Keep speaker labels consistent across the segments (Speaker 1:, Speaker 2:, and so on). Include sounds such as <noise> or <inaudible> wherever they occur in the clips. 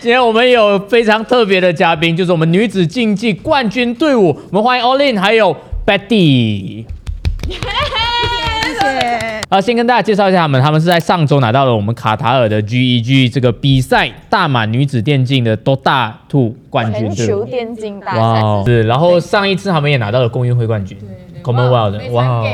Speaker 1: 今天我们有非常特别的嘉宾，就是我们女子竞技冠军队伍，我们欢迎 Olin 还有 Betty。
Speaker 2: 谢谢。
Speaker 1: 啊，先跟大家介绍一下他们，他们是在上周拿到了我们卡塔尔的 GEG 这个比赛大满女子电竞的 Dota Two 冠军。
Speaker 3: 全球电竞大赛，
Speaker 1: 是，然后上一次他们也拿到了公运会冠军，Commonwealth 的，哇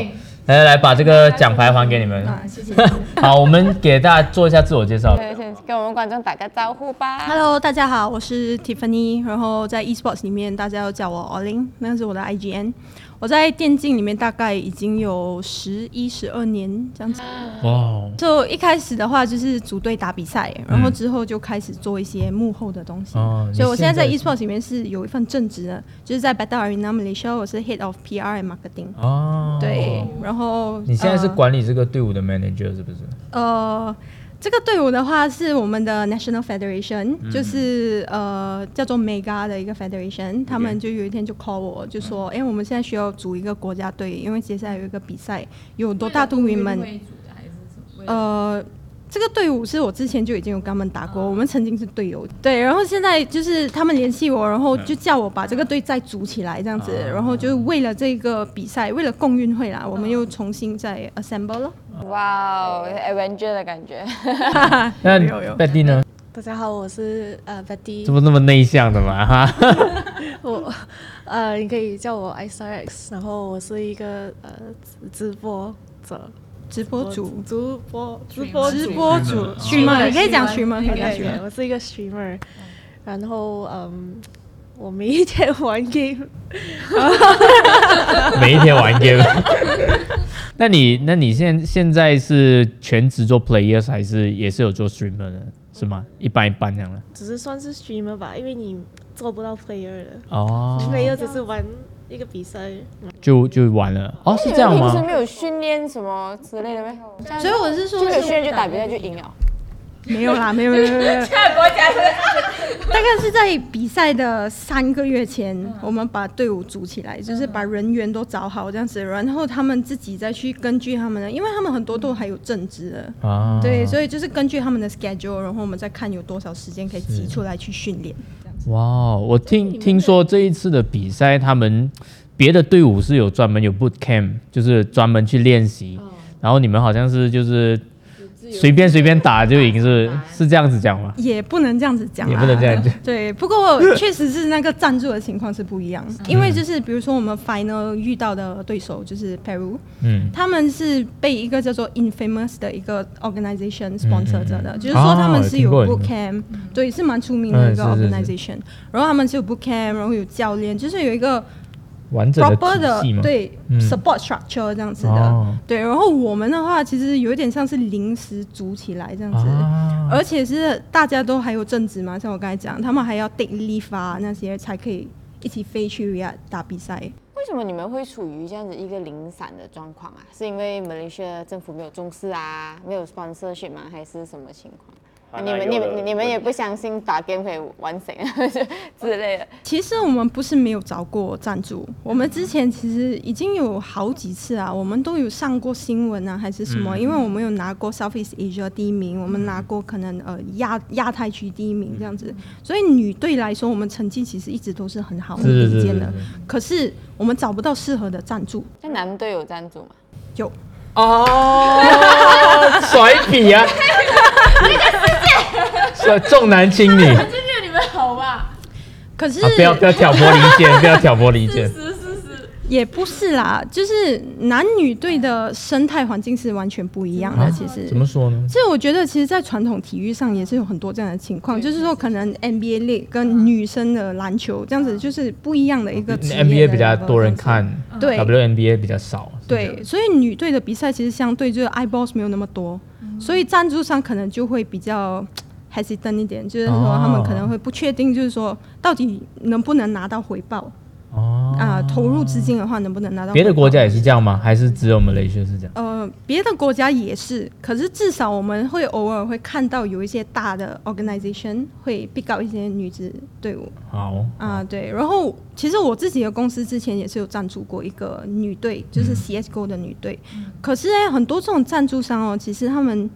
Speaker 1: 来来来，把这个奖牌还给你们。
Speaker 2: 啊，谢谢。<laughs>
Speaker 1: 好，我们给大家做一下自我介绍。
Speaker 3: 跟我们观众打个招呼吧。
Speaker 2: Hello，大家好，我是 Tiffany，然后在 esports 里面大家要叫我 Olin，那是我的 IGN。我在电竞里面大概已经有十一、十二年这样子。
Speaker 1: 哇哦，
Speaker 2: 就一开始的话就是组队打比赛，然后之后就开始做一些幕后的东西。
Speaker 1: 哦
Speaker 2: 所以我现在在 esports 里面是有一份正职的，就是在 Battle Arena Malaysia，我是 Head of PR and Marketing。
Speaker 1: 哦，
Speaker 2: 对，然后
Speaker 1: 你现在是
Speaker 2: 呃
Speaker 1: 管理这个队伍的 manager 是不是？
Speaker 2: 呃，这个队伍的话是我们的 National Federation，、就是呃叫做 Mega 的一个 Federation，他们就有一天就 call 我，就说，哎、我们现在需要组一个国家队，因为接下来有一个比赛，有多大都 women，呃。这个队伍是我之前就已经有跟他们打过，我们曾经是队友。对，然后现在就是他们联系我，然后就叫我把这个队再组起来这样子，然后就是为了这个比赛，为了共运会啦，我们又重新再 assemble 了。
Speaker 3: 哇哦，Avenger 的感觉。<laughs>
Speaker 1: 那
Speaker 2: 有有
Speaker 1: Betty 呢？
Speaker 4: 大家好，我是呃 Betty，
Speaker 1: 怎么那么内向的嘛？哈，<laughs>
Speaker 4: 我呃你可以叫我 i s r x 然后我是一个呃直直播者，
Speaker 2: 直播主，
Speaker 4: 直播直播
Speaker 2: 直
Speaker 4: 主
Speaker 2: 播主，streamer，可以讲 streamer，可以讲
Speaker 4: 对对
Speaker 2: streamer。
Speaker 4: 我是一个 streamer，然后嗯，我每一天玩 game，<laughs>
Speaker 1: 每一天玩 game。<laughs> 那你那你现现在是全职做 players 还是也是有做 streamer 的，是吗？一般一般这样的。
Speaker 4: 只是算是 streamer 吧，因为你做不到 player 的、
Speaker 1: 哦
Speaker 4: ，p l a y e r 只是玩一个比赛，
Speaker 1: 就就完了。哦，是这样吗
Speaker 3: 平时？没有训练什么之类的呗？
Speaker 2: 所以我是说
Speaker 3: 就，没有训练就打比赛就赢了。
Speaker 2: 没有啦，没有没有没有没有。<laughs> 大概是在比赛的三个月前，我们把队伍组起来，就是把人员都找好这样子，然后他们自己再去根据他们的，因为他们很多都还有正职的。
Speaker 1: 啊，
Speaker 2: 对，所以就是根据他们的 schedule，然后我们再看有多少时间可以挤出来去训练。
Speaker 1: 哇哦，我听听说这一次的比赛，他们别的队伍是有专门有 boot camp，就是专门去练习，然后你们好像是就是随便随便打就赢，是是这样子讲吗？
Speaker 2: 也不能这样子讲、啊，
Speaker 1: 也不能这样讲。
Speaker 2: 对，不过确实是那个赞助的情况是不一样，因为就是比如说我们 final 遇到的对手就是 Peru，
Speaker 1: 嗯，
Speaker 2: 他们是被一个叫做 Infamous 的一个 organization sponsor 着的，
Speaker 1: 嗯
Speaker 2: 就是说他们是有
Speaker 1: 哦有
Speaker 2: boot camp，、对，是蛮出名的一个
Speaker 1: 嗯是是是。
Speaker 2: organization，然后他们是有 boot camp，然后有教练，就是有一个
Speaker 1: 完整的
Speaker 2: proper 的
Speaker 1: 体系吗？
Speaker 2: 对、
Speaker 1: 嗯
Speaker 2: support structure 这样子的，
Speaker 1: 哦
Speaker 2: 对，然后我们的话其实有一点像是临时组起来这样子。
Speaker 1: 啊，
Speaker 2: 而且是大家都还有正职嘛，像我刚才讲，他们还要 take leave 啊那些才可以一起飞去亚打比赛。
Speaker 3: 为什么你们会处于这样子一个零散的状况啊？是因为马来西亚政府没有重视啊，没有 sponsorship 吗？还是什么情况？啊你们、你们、你们也不相信打 game 可以完成啊，<laughs> 之类的。
Speaker 2: 其实我们不是没有找过赞助，我们之前其实已经有好几次啊，我们都有上过新闻啊，还是什么，因为我们有拿过 Southeast Asia 第一名，我们拿过可能呃亚亚太区第一名这样子，所以女队来说，我们成绩其实一直都是很好、很顶尖的。可是我们找不到适合的赞助，
Speaker 3: 那男队有赞助吗？
Speaker 2: 有。
Speaker 1: 哦，<laughs> 甩笔啊！<laughs> 甩 <laughs> 重男轻女 <laughs> 你们好吧！
Speaker 2: 可是
Speaker 1: 不要不要挑拨离间，不要挑拨离间。<laughs>
Speaker 2: 也不是啦，就是男女队的生态环境是完全不一样的。其实
Speaker 1: 啊怎么说呢？
Speaker 2: 其实我觉得，其实，在传统体育上也是有很多这样的情况，就是说，可能 NBA League 跟女生的篮球这样子，就是不一样的一个
Speaker 1: NBA 比较多人。看
Speaker 2: 对
Speaker 1: ，WNBA 比较少。
Speaker 2: 对，所以女队的比赛其实相对就是 eyeballs 没有那么多，所以赞助商可能就会比较 hesitant 一点，就是说
Speaker 1: 哦
Speaker 2: 他们可能会不确定，就是说到底能不能拿到回报
Speaker 1: 哦
Speaker 2: 啊、投入资金的话能不能拿到？
Speaker 1: 别的国家也是这样吗？还是只有我们雷士是这样？
Speaker 2: 呃，别的国家也是，可是至少我们会偶尔会看到有一些大的 organization 会 pick up 一些女子队伍
Speaker 1: 好
Speaker 2: 啊、对。然后其实我自己的公司之前也是有赞助过一个女队，就是 CSGO 的女队。可是呢，很多这种赞助商哦，其实他们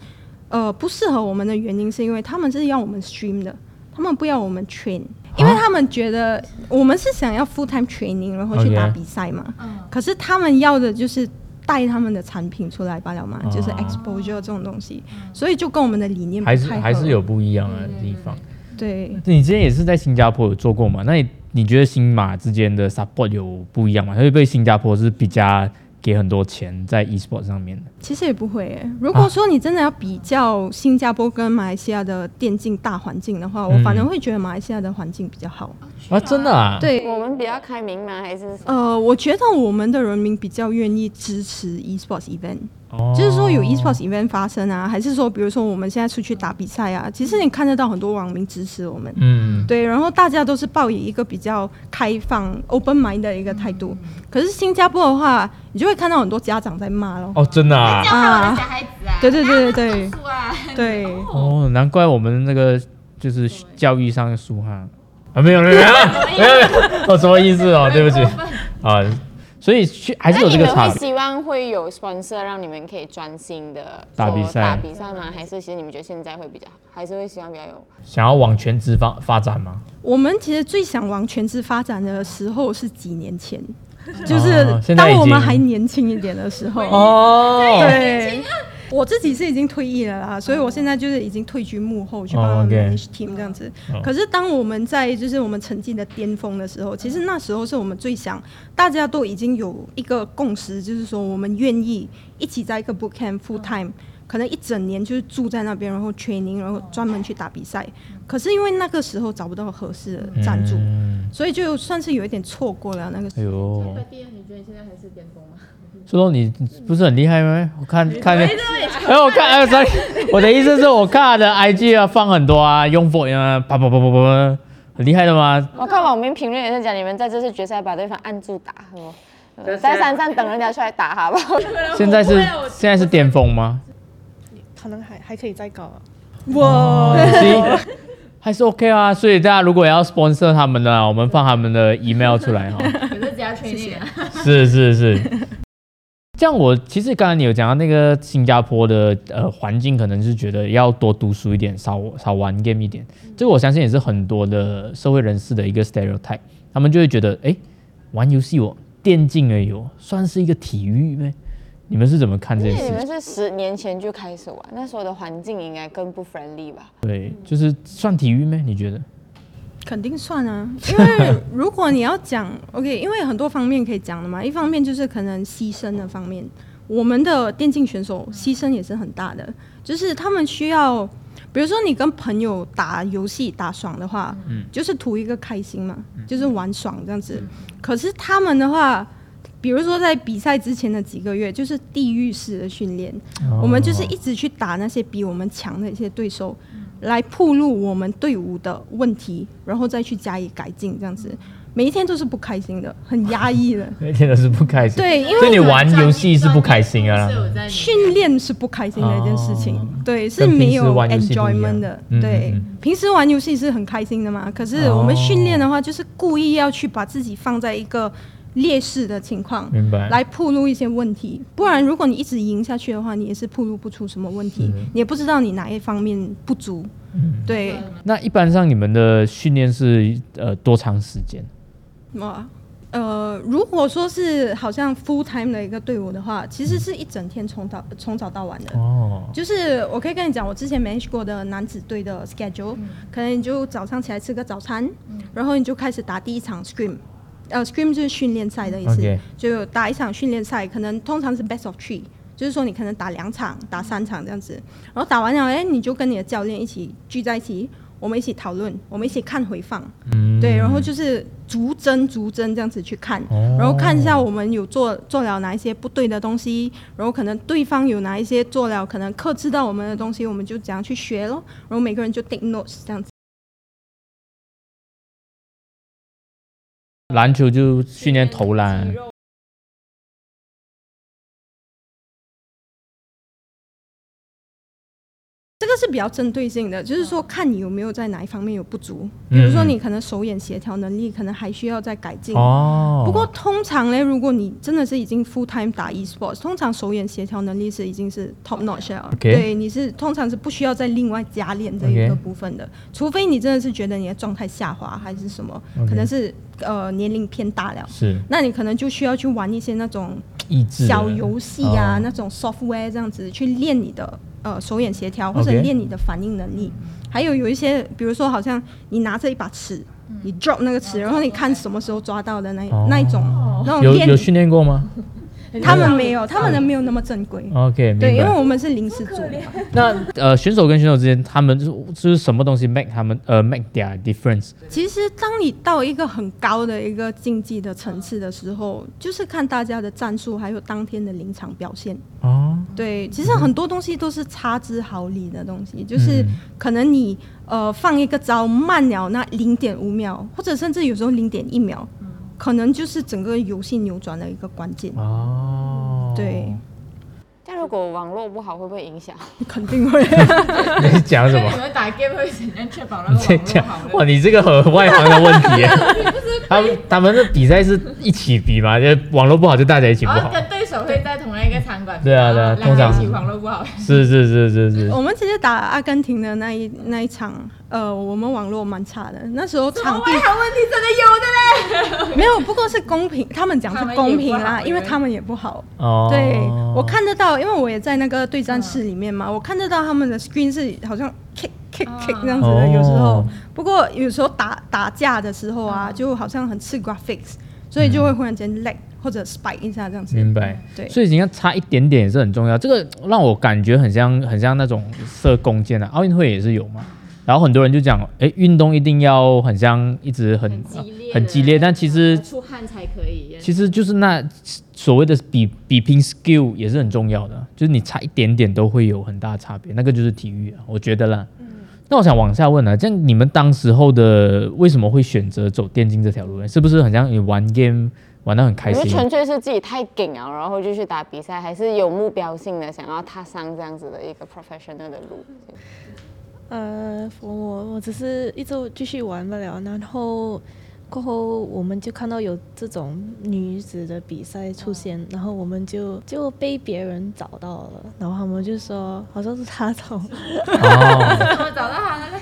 Speaker 2: 呃不适合我们的原因是因为他们是要我们 stream 的。他们不要我们 train，因为他们觉得我们是想要 full time training，然后去打比赛嘛。可是他们要的就是带他们的产品出来罢了嘛，就是
Speaker 1: 哦
Speaker 2: exposure 这种东西，所以就跟我们的理念
Speaker 1: 还是还是有不一样的地方。
Speaker 2: 对。
Speaker 1: 你之前也是在新加坡有做过嘛？那你你觉得新马之间的 support 有不一样吗？会不会新加坡是比较给很多钱在 e-sport 上面的？
Speaker 2: 其实也不会诶。如果说你真的要比较新加坡跟马来西亚的电竞大环境的话，我
Speaker 1: 嗯
Speaker 2: 反而会觉得马来西亚的环境比较好。
Speaker 1: 啊，真的啊？
Speaker 2: 对，
Speaker 3: 我们比较开明吗？还是？
Speaker 2: 呃，我觉得我们的人民比较愿意支持 esports event，、
Speaker 1: 哦
Speaker 2: 就是说有 esports event 发生啊，还是说比如说我们现在出去打比赛啊，其实你看得到很多网民支持我们。
Speaker 1: 嗯，
Speaker 2: 对，然后大家都是抱以一个比较开放、open mind 的一个态度。可是新加坡的话，你就会看到很多家长在骂咯。
Speaker 1: 哦，真的啊？
Speaker 2: 啊，
Speaker 5: 小孩子啊，
Speaker 2: 对对对对对
Speaker 5: 输啊，
Speaker 2: 对，
Speaker 1: 哦，难怪我们那个就是教育上输哈啊，没有没有没有没有没有，哦，什么意思哦？对不起啊，所以去还是有
Speaker 3: 那你们
Speaker 1: 这个差别。
Speaker 3: 会希望会有 sponsor 让你们可以专心的
Speaker 1: 打比赛
Speaker 3: 打比赛吗？还是其实你们觉得现在会比较好？还是会希望比较有？
Speaker 1: 想要往全职发发展吗？
Speaker 2: 我们其实最想往全职发展的时候是几年前，就是当我们还年轻一点的时候。
Speaker 1: 哦，
Speaker 2: 对，我自己是已经退役了啦，所以我现在就是已经退居幕后去帮他们 team 这样子
Speaker 1: 哦。
Speaker 2: 可是当我们在就是我们成绩的巅峰的时候，其实那时候是我们最想，大家都已经有一个共识，就是说我们愿意一起在一个 boot camp full time。可能一整年就是住在那边，然后 training，然后专门去打比赛。可是因为那个时候找不到合适的赞助，
Speaker 1: 嗯
Speaker 2: 所以就算是有一点错过了那个时
Speaker 1: 哎
Speaker 2: 候。
Speaker 5: 你觉得你现在还是巅峰吗？
Speaker 1: 苏东，你不是很厉害吗？我看看见，哎，我看，哎，sorry，我的意思是我看他的 IG 啊，放很多啊，用 o 啊，啪啪啪啪啪，很厉害的吗？
Speaker 3: 我看网民评论也是讲，你们在这次决赛把对方按住打，是吗？在山上等人家出来打，好不好？<laughs>
Speaker 1: 现在是现在是巅峰吗？
Speaker 4: 可能还还可以再搞啊。
Speaker 1: 哇，行，<laughs> 还是 OK 啊。所以大家如果要 sponsor 他们的，我们放他们的 email 出来哈。
Speaker 5: 可是只要 training 啊，
Speaker 1: 是是是。这样我其实刚才你有讲到那个新加坡的呃环境，可能是觉得要多读书一点，少少玩 game 一点。这个我相信也是很多的社会人士的一个 stereotype，他们就会觉得，哎，玩游戏哦，电竞而已哦，算是一个体育咩？你们是怎么看这件事你？
Speaker 3: 们是十年前就开始玩，那时候的环境应该更不 friendly 吧？
Speaker 1: 对，就是算体育咩？你觉得？
Speaker 2: 肯定算啊，因为如果你要讲 <laughs> OK，因为很多方面可以讲的嘛。一方面就是可能牺牲的方面，我们的电竞选手牺牲也是很大的，就是他们需要，比如说你跟朋友打游戏打爽的话，
Speaker 1: 嗯
Speaker 2: 就是图一个开心嘛，就是玩爽这样子。可是他们的话。比如说，在比赛之前的几个月，就是地狱式的训练，我们就是一直去打那些比我们强的一些对手，来铺路我们队伍的问题，然后再去加以改进，这样子，每一天都是不开心的，很压抑的。<laughs>
Speaker 1: 每一天都是不开心。
Speaker 2: 对，因
Speaker 1: 所以你玩游戏是不开心啊
Speaker 2: 训练是不开心的一件事情，
Speaker 1: 哦
Speaker 2: 对，是没有 enjoyment 的。
Speaker 1: 嗯
Speaker 2: 对，平时玩游戏是很开心的嘛，可是我们训练的话，就是故意要去把自己放在一个劣势的情况，
Speaker 1: 明白。
Speaker 2: 来铺路一些问题，不然如果你一直赢下去的话，你也是铺路不出什么问题，你也不知道你哪一方面不足。对，
Speaker 1: 那一般上你们的训练是呃多长时间？
Speaker 2: 哇，呃，如果说是好像 full time 的一个队伍的话，其实是一整天从早从早到晚的。
Speaker 1: 哦，
Speaker 2: 就是我可以跟你讲，我之前 manage 过的男子队的 schedule，、可能你就早上起来吃个早餐，然后你就开始打第一场 scrim，呃，scrim 就是训练赛的意思就打一场训练赛，可能通常是 best of three，就是说你可能打两场、打三场这样子，然后打完了，哎，你就跟你的教练一起聚在一起，我们一起讨论，我们一起看回放，
Speaker 1: 嗯。
Speaker 2: 对，然后就是逐帧逐帧这样子去看，
Speaker 1: 哦。
Speaker 2: 然后看一下我们有做做了哪一些不对的东西，然后可能对方有哪一些做了可能克制到我们的东西，我们就怎样去学咯，然后每个人就 take notes 这样子。
Speaker 1: 篮球就训练投篮，
Speaker 2: 比较针对性的，就是说看你有没有在哪一方面有不足，比如说你可能手眼协调能力可能还需要再改进。
Speaker 1: 哦，
Speaker 2: 不过通常呢，如果你真的是已经 full time 打 e-sports，通常手眼协调能力是已经是 top notch 了。对，你是通常是不需要再另外加练这一个部分的除非你真的是觉得你的状态下滑还是什么可能是呃年龄偏大了，
Speaker 1: 是。
Speaker 2: 那你可能就需要去玩一些那种小游戏啊，
Speaker 1: 哦。
Speaker 2: 那种 software 这样子去练你的呃手眼协调，或者
Speaker 1: OK
Speaker 2: 练你的反应能力。还有有一些，比如说好像你拿着一把尺，你 drop 那个尺，然后你看什么时候抓到的那那一种那种练
Speaker 1: 有有，训练过吗 <laughs>
Speaker 2: 他们没有，他们的没有那么正规。
Speaker 1: ？OK，
Speaker 2: 对，因为。我们是临时组嘛。<laughs>
Speaker 1: 那呃，选手跟选手之间，他们就是就是什么东西 make 他们呃 make their difference？
Speaker 2: 其实当你到一个很高的一个竞技的层次的时候，就是看大家的战术，还有当天的临场表现。
Speaker 1: 哦，
Speaker 2: 对，其实很多东西都是差之毫厘的东西，就是
Speaker 1: 嗯
Speaker 2: 可能你呃放一个招慢了那零点五秒，或者甚至有时候零点一秒，可能就是整个游戏扭转的一个关键。
Speaker 1: 哦，
Speaker 2: 对，
Speaker 3: 但如果网络不好，会不会影响？
Speaker 2: 肯定会。<laughs>
Speaker 1: 你在讲什么
Speaker 5: 你？们打 game 会怎样确保那个
Speaker 1: 你在讲
Speaker 5: 网络好
Speaker 1: 哇，你这个很外行的问题 <laughs> 耶。他们他们的比赛是一起比嘛，就网络不好就大家一起不好。
Speaker 5: 对
Speaker 1: 啊对啊通常
Speaker 5: 个一起网络不好。
Speaker 1: 是是是是是。
Speaker 2: 我们其实打阿根廷的那一那一场，呃，我们网络蛮差的，那时候场地
Speaker 5: 外行问题真的有的嘞。<laughs>
Speaker 2: 没有，不过是公平，他们讲是公平啦，因为他们也不好。
Speaker 1: 哦，
Speaker 2: 对，我看得到，因为我也在那个对战室里面嘛，我看得到他们的 screen 是好像 kick kick kick 这样子的，
Speaker 1: 哦
Speaker 2: 有时候。不过有时候打打架的时候啊，就好像很吃 graphics，所以就会忽然间 lag 或者 spike 一下这样子。
Speaker 1: 明白。
Speaker 2: 对
Speaker 1: 所以你看差一点点也是很重要。这个让我感觉很像很像那种射弓箭啊，奥运会也是有嘛。然后很多人就讲，哎，运动一定要很像一直很
Speaker 5: 很激烈的，
Speaker 1: 很激烈，但其实
Speaker 5: 出汗才可以。
Speaker 1: 其实就是那所谓的比比拼 skill 也是很重要的，就是你差一点点都会有很大的差别，那个就是体育啊，我觉得啦。那我想往下问呢、这样你们当时候的为什么会选择走电竞这条路呢？是不是很像你玩 game 玩到很开心？
Speaker 3: 纯粹是自己太紧啊，然后就去打比赛，还是有目标性的想要踏上这样子的一个 professional 的路？
Speaker 4: 呃，我我我只是一直继续玩不了，然后过后我们就看到有这种女子的比赛出现，然后我们就就被别人找到了，然后他们就说好像是他找，
Speaker 1: 哦，<laughs>
Speaker 5: 怎么找到他的呢？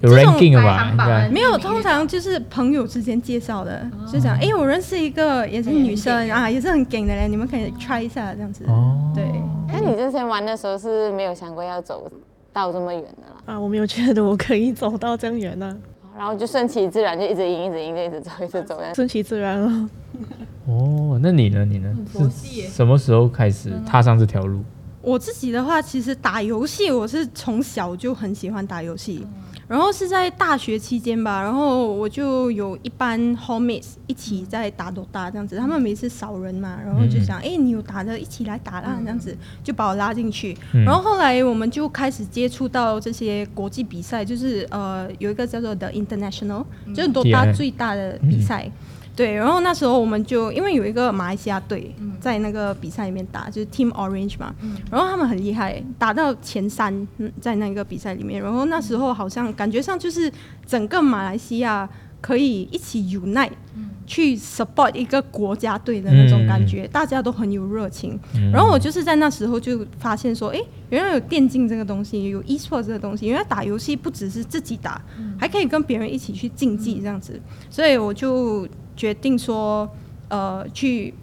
Speaker 1: 有
Speaker 2: 这种
Speaker 1: ranking 了吧？
Speaker 5: 排行榜
Speaker 1: 应该
Speaker 2: 没有，通常就是朋友之间介绍的，就讲，哎、我认识一个也是女生啊，也是很 gay 的嘞，你们可以 try 一下这样子。
Speaker 1: 哦，
Speaker 2: 对，
Speaker 3: 那你之前玩的时候是没有想过要走到这么远的啦，
Speaker 4: 啊，我没有觉得我可以走到这样远呢、
Speaker 3: 然后就顺其自然，就一直赢，一直赢，就一直走，一直走。
Speaker 4: 顺其自然了。
Speaker 1: 哦，那你呢？你呢？是什么时候开始踏上这条路？
Speaker 2: 我自己的话，其实打游戏我是从小就很喜欢打游戏，然后是在大学期间吧，然后我就有一班 homies 一起在打 DOTA 这样子，他们每次少人嘛，然后就想，哎、你有打的，一起来打啦，这样子就把我拉进去，
Speaker 1: 嗯。
Speaker 2: 然后后来我们就开始接触到这些国际比赛，就是呃有一个叫做 The International，就是 DOTA 最大的比赛。对，然后那时候我们就因为有一个马来西亚队在那个比赛里面打，就是 Team Orange 嘛，然后他们很厉害，打到前三，嗯在那个比赛里面。然后那时候好像感觉上就是整个马来西亚可以一起 unite，、去 support 一个国家队的那种感觉，大家都很有热情。
Speaker 1: 嗯
Speaker 2: 然后我就是在那时候就发现说，哎，原来有电竞这个东西，有 e-sport 这个东西，原来打游戏不只是自己打，还可以跟别人一起去竞技这样子。所以我就决定说，呃，去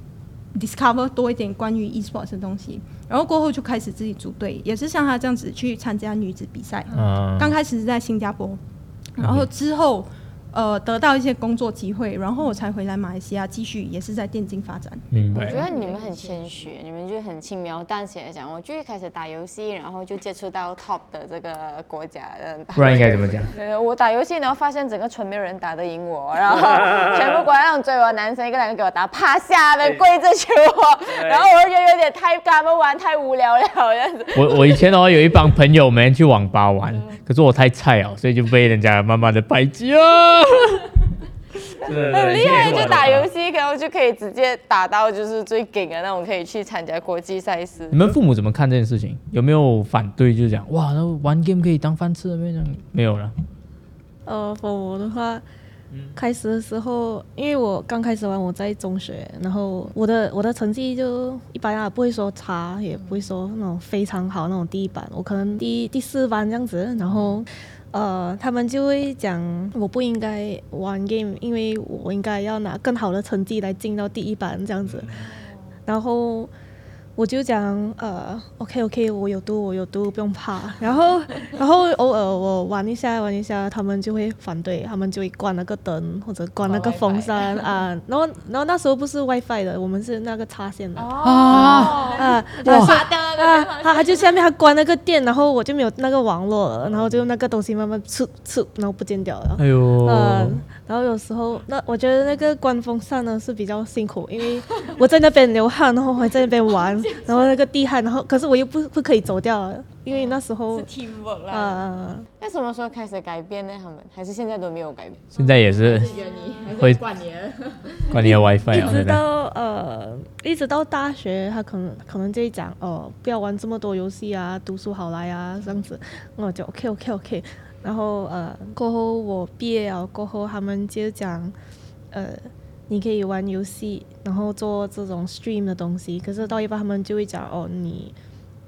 Speaker 2: discover 多一点关于 e-sports 的东西。然后过后就开始自己组队，也是像他这样子去参加女子比赛。
Speaker 1: 啊，
Speaker 2: 刚开始是在新加坡，然后之后呃得到一些工作机会，然后我才回来马来西亚继续也是在电竞发展。
Speaker 1: 明白
Speaker 3: 我觉。得你们很谦虚，你们就很轻描淡写的讲，我就一开始打游戏，然后就接触到 top 的这个国家的。
Speaker 1: 不然应该怎么讲？<laughs>
Speaker 3: 呃，我打游戏然后，发现整个村没有人打得赢我，然后全部国那种追我的男生一个两个给我打，趴下面跪着求我，然后我就觉得有点太跟他们玩太无聊了这样子。
Speaker 1: 我我以前哦有一帮朋友们去网吧玩，可是我太菜哦，所以就被人家慢慢的排挤啊。<laughs>
Speaker 3: 很厉害，就打游戏，然后就可以直接打到就是最顶的那种，可以去参加国际赛事。
Speaker 1: 你们父母怎么看这件事情？有没有反对？就是讲哇，那玩 game 可以当饭吃的那种？没有了。
Speaker 4: 呃，父母的话，开始的时候，因为我刚开始玩，我在中学，然后我的我的成绩就一般啊，不会说差，也不会说那种非常好那种第一班，我可能第第四班这样子，然后。呃，他们就会讲我不应该玩 game，因为我应该要拿更好的成绩来进到第一班这样子，然后。我就讲，呃，OK OK，我有毒，我有毒，不用怕。然后，<laughs> 然后偶尔我玩一下，玩一下，他们就会反对，他们就会关那个灯或者关那个风扇啊。然后，然后那时候不是 WiFi 的，我们是那个插线的。哦。啊。<laughs>
Speaker 5: 哇。啊，
Speaker 4: 他他就下面他关那个电，然后我就没有那个网络了，然后就那个东西慢慢出出，然后不见掉了。哎呦。嗯。然后有时候，那我觉得那个关风扇呢是比较辛苦，因为我在那边流汗，然后还在那边玩。<laughs> 然后那个地汗，然后可是我又不不可以走掉，因为那时候
Speaker 3: 是 teamwork 啦。那什么时候开始改变呢？他们还是现在都没有改变？<laughs>
Speaker 1: 现在也是
Speaker 5: 会管你，
Speaker 1: 管你的 WiFi
Speaker 4: 一直到呃，一直到大学，他可能可能就会讲哦，不要玩这么多游戏啊，读书好来啊这样子。我就 OK OK OK。然后呃，过后我毕业了过后，他们就讲呃。你可以玩游戏，然后做这种 stream 的东西。可是到一半，他们就会讲哦，你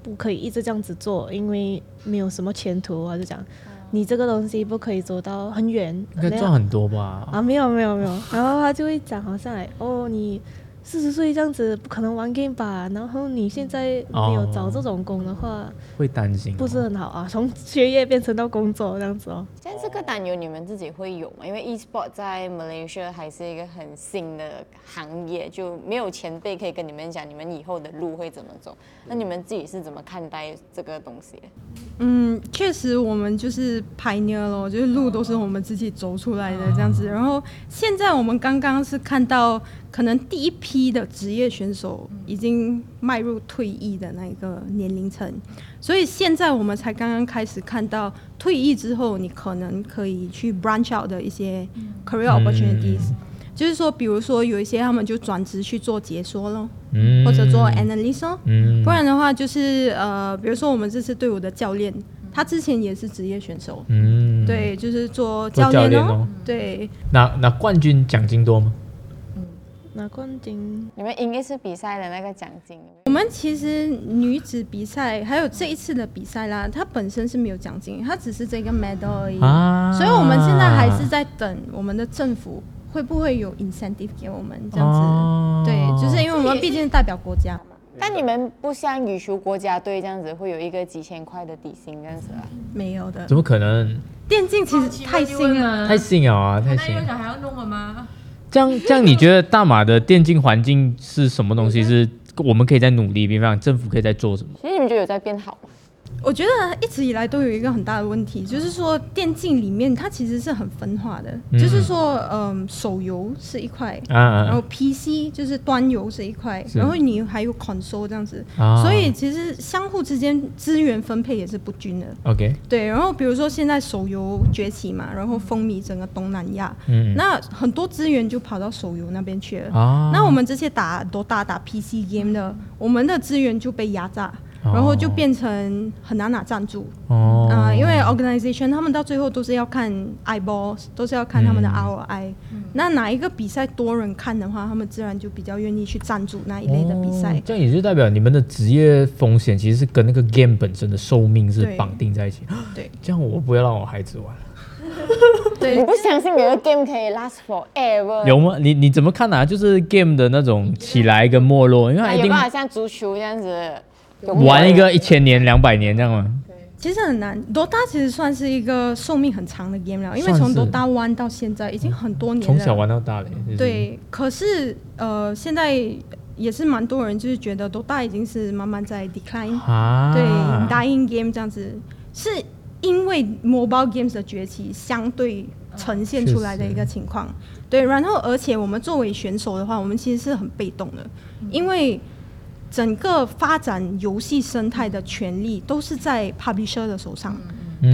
Speaker 4: 不可以一直这样子做，因为没有什么前途。还是讲你这个东西不可以走到很远。
Speaker 1: 应该赚很多吧？
Speaker 4: 啊，没有没有没有。然后他就会讲，好像来哦，你。四十岁这样子不可能玩 game 吧？然后你现在没有找这种工的话，
Speaker 1: 会担心
Speaker 4: 不是很好啊。从学业变成到工作这样子哦。
Speaker 3: 现在这个担忧你们自己会有吗？因为 e-sport 在 Malaysia 还是一个很新的行业，就没有前辈可以跟你们讲你们以后的路会怎么走。那你们自己是怎么看待这个东西？
Speaker 2: 嗯，确实我们就是拍妞了，就是路都是我们自己走出来的这样子。然后现在我们刚刚是看到。可能第一批的职业选手已经迈入退役的那一个年龄层，所以现在我们才刚刚开始看到退役之后，你可能可以去 branch out 的一些 career opportunities，就是说，比如说有一些他们就转职去做解说咯，或者做 analyst，不然的话就是呃，比如说我们这次队伍的教练，他之前也是职业选手，对，就是做教练哦，对。
Speaker 1: 那那冠军奖金多吗？
Speaker 4: 拿冠军，
Speaker 3: 你们赢一次比赛的那个奖金。
Speaker 2: 我们其实女子比赛还有这一次的比赛啦，它本身是没有奖金，它只是这个 medal 而已。啊，所以我们现在还是在等我们的政府会不会有 incentive 给我们这样子。对，就是因为我们毕竟代表国家嘛。
Speaker 3: 但你们不像羽球国家队这样子会有一个几千块的底薪这样子啊？
Speaker 2: 没有的。
Speaker 1: 怎么可能？
Speaker 2: 电竞其实太新了，
Speaker 1: 太新了啊！太新。
Speaker 5: 那小孩要弄了吗？
Speaker 1: 这样，这样你觉得大马的电竞环境是什么东西？是我们可以在努力，比方政府可以在做什么？
Speaker 3: 其实你们觉得有在变好吗？
Speaker 2: 我觉得一直以来都有一个很大的问题，就是说电竞里面它其实是很分化的，就是说，嗯，手游是一块，然后 PC 就是端游是一块，然后你还有 console 这样子，所以其实相互之间资源分配也是不均的。
Speaker 1: OK，
Speaker 2: 对，然后比如说现在手游崛起嘛，然后风靡整个东南亚，那很多资源就跑到手游那边去了。那我们这些打都打打 PC game 的，我们的资源就被压榨。然后就变成很难拿赞助，啊，因为 organization 他们到最后都是要看 eyeballs，都是要看他们的 ROI。那哪一个比赛多人看的话，他们自然就比较愿意去赞助那一类的比赛。
Speaker 1: 这样也就代表你们的职业风险其实是跟那个 game 本身的寿命是绑定在一起。
Speaker 2: 对，<gasps>
Speaker 1: 这样我不要让我孩子玩。<laughs>
Speaker 3: 对，你不相信有个 game 可以 last forever？
Speaker 1: 有吗？你你怎么看啊？就是 game 的那种起来跟没落，因为它一定
Speaker 3: 像足球这样子。
Speaker 1: 玩一个一千年、两百年这样吗？
Speaker 2: 其实很难。多大其实算是一个寿命很长的 game 了，因为从多大玩到现在已经很多年
Speaker 1: 了。从小玩到大嘞。
Speaker 2: 对，可是呃，现在也是蛮多人就是觉得多大已经是慢慢在 decline。啊。对，dying game 这样子，是因为 mobile games 的崛起相对呈现出来的一个情况。对，然后而且我们作为选手的话，我们其实是很被动的，因为。整个发展游戏生态的权利都是在 publisher 的手上，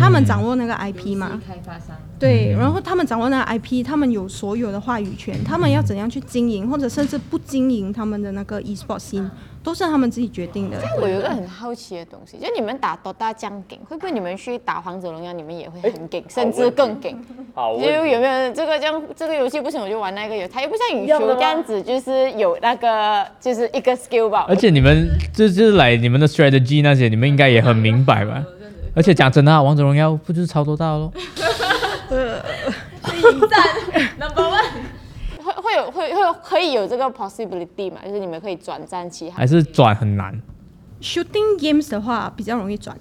Speaker 2: 他们掌握那个 IP 嘛，
Speaker 5: 开发商，
Speaker 2: 对，然后他们掌握那个 IP，他们有所有的话语权，他们要怎样去经营，或者甚至不经营他们的那个 e-sport scene，都是他们自己决定的。
Speaker 3: 我有一个很好奇的东西，就你们打 DOTA 这样劲，会不会你们去打王者荣耀，你们也会很梗，甚至更梗？
Speaker 6: 好
Speaker 3: 就有没有这个这样这个游戏不行，我就玩那个游，它又不像羽球这样子，就是有那个就是一个 skill 吧。
Speaker 1: 而且你们这就是来你们的 strategy 那些，你们应该也很明白吧？<laughs> 而且讲真的啊，王者荣耀不就是超多大咯？
Speaker 5: 引战 number one，
Speaker 3: 会会有会会可以有这个 possibility 嘛？就是你们可以转战其他
Speaker 1: 还是转很难
Speaker 2: ？Shooting games 的话比较容易转，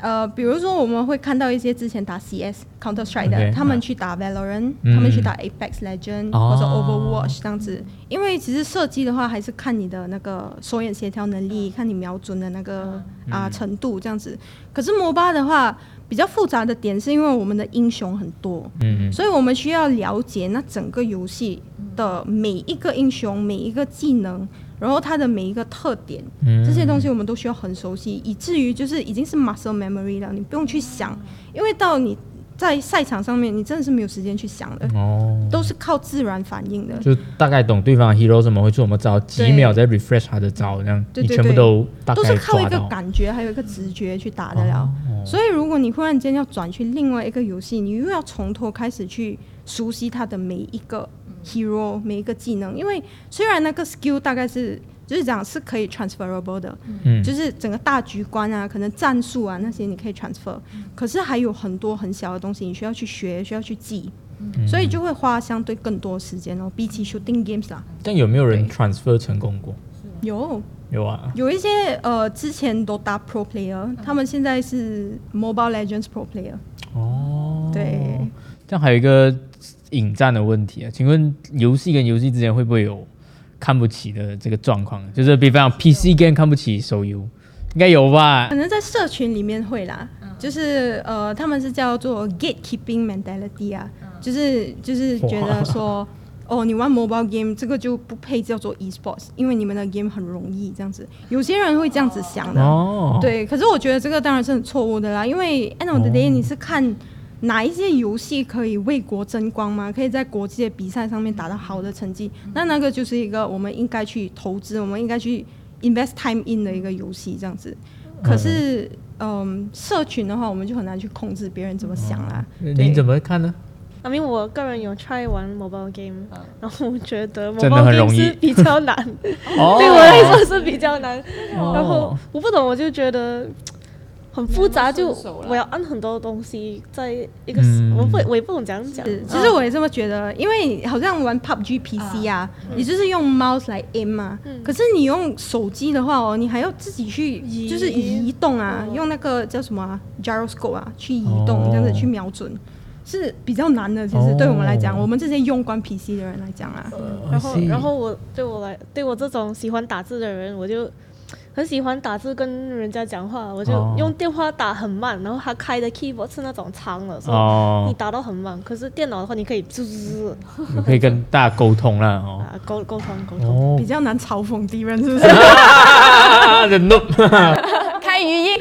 Speaker 2: 呃，比如说我们会看到一些之前打 CS、Counter Strike 的他们去打 Valorant，、
Speaker 1: 嗯
Speaker 2: 他们去打 Apex Legend、
Speaker 1: 哦
Speaker 2: 或者 Overwatch 这样子。因为其实射击的话，还是看你的那个手眼协调能力，看你瞄准的那个啊、程度这样子。可是 MOBA 的话，比较复杂的点是因为我们的英雄很多，
Speaker 1: 嗯，
Speaker 2: 所以我们需要了解那整个游戏的每一个英雄、每一个技能，然后它的每一个特点，
Speaker 1: 嗯。
Speaker 2: 这些东西我们都需要很熟悉，以至于就是已经是 muscle memory 了，你不用去想，因为到你在赛场上面，你真的是没有时间去想的，
Speaker 1: 哦，
Speaker 2: 都是靠自然反应的。
Speaker 1: 就大概懂对方的 hero 怎么会做什么招，几秒再 refresh 他的招，这样你全部都大概
Speaker 2: 都是靠一。个感觉，还有一个直觉去打得了。
Speaker 1: 哦
Speaker 2: 所以，如果你忽然间要转去另外一个游戏，你又要从头开始去熟悉他的每一个 hero、每一个技能，因为虽然那个 skill 大概是就是讲是可以 transferable 的，
Speaker 1: 嗯。
Speaker 2: 就是整个大局观啊，可能战术啊那些你可以 transfer，可是还有很多很小的东西你需要去学，需要去记。所以就会花相对更多时间哦，比起 shooting games 啦，
Speaker 1: 但有没有人 transfer 成功过？
Speaker 2: 有。
Speaker 1: 有啊，
Speaker 2: 有一些呃之前都打 pro player，他们现在是 Mobile Legends pro player。
Speaker 1: 哦，
Speaker 2: 对，
Speaker 1: 这样还有一个引战的问题啊，请问游戏跟游戏之间会不会有看不起的这个状况？就是比方 PC game 看不起手游，应该有吧
Speaker 2: 可？能在社群里面会啦，就是呃，他们是叫做 gatekeeping mentality 啊，就是就是觉得说，哦，你玩 mobile game 这个就不配叫做 esports，因为你们的 game 很容易这样子，有些人会这样子想的，
Speaker 1: 哦，
Speaker 2: 对。可是我觉得这个当然是很错误的啦，因为 end of the day 你是看。哪一些游戏可以为国争光吗？可以在国际的比赛上面达到好的成绩？那那个就是一个我们应该去投资，我们应该去 invest time in 的一个游戏，这样子。可是，嗯，社群的话，我们就很难去控制别人怎么想啦。
Speaker 1: 你怎么看呢
Speaker 4: ？I mean，我个人有 try 玩 mobile game，、然后我觉得 <laughs> mobile game 是比较难，<laughs>
Speaker 1: 哦
Speaker 4: 对我来说是比较难。
Speaker 1: 哦
Speaker 4: 然后我不懂，我就觉得很复杂，就我要按很多东西在一个，
Speaker 1: 嗯。
Speaker 4: 我不我也不懂怎样讲。
Speaker 2: 其实我也这么觉得，因为好像玩 PUBG PC 啊，你就是用 mouse 来 aim 嘛。可是你用手机的话哦，你还要自己去
Speaker 4: 移。
Speaker 2: 就是移动啊，用那个叫什么啊 gyroscope 啊去移
Speaker 1: 哦
Speaker 2: 动，这样子去瞄准。是比较难的，其实
Speaker 1: 哦。
Speaker 2: 对我们来讲，我们这些用惯 PC 的人来讲啊，
Speaker 4: 然后然后我对我来对我这种喜欢打字的人，我就很喜欢打字跟人家讲话，我就
Speaker 1: 哦
Speaker 4: 用电话打很慢，然后他开的 keyboard 是那种长的，所以
Speaker 1: 哦
Speaker 4: 你，打到很慢。可是电脑的话，你可以滋滋滋
Speaker 1: 你可以跟大家沟通了哦。
Speaker 4: 啊沟沟通沟通。
Speaker 1: 哦
Speaker 2: 比，较难嘲讽敌人，是不是？<laughs> <laughs>
Speaker 3: 开语音。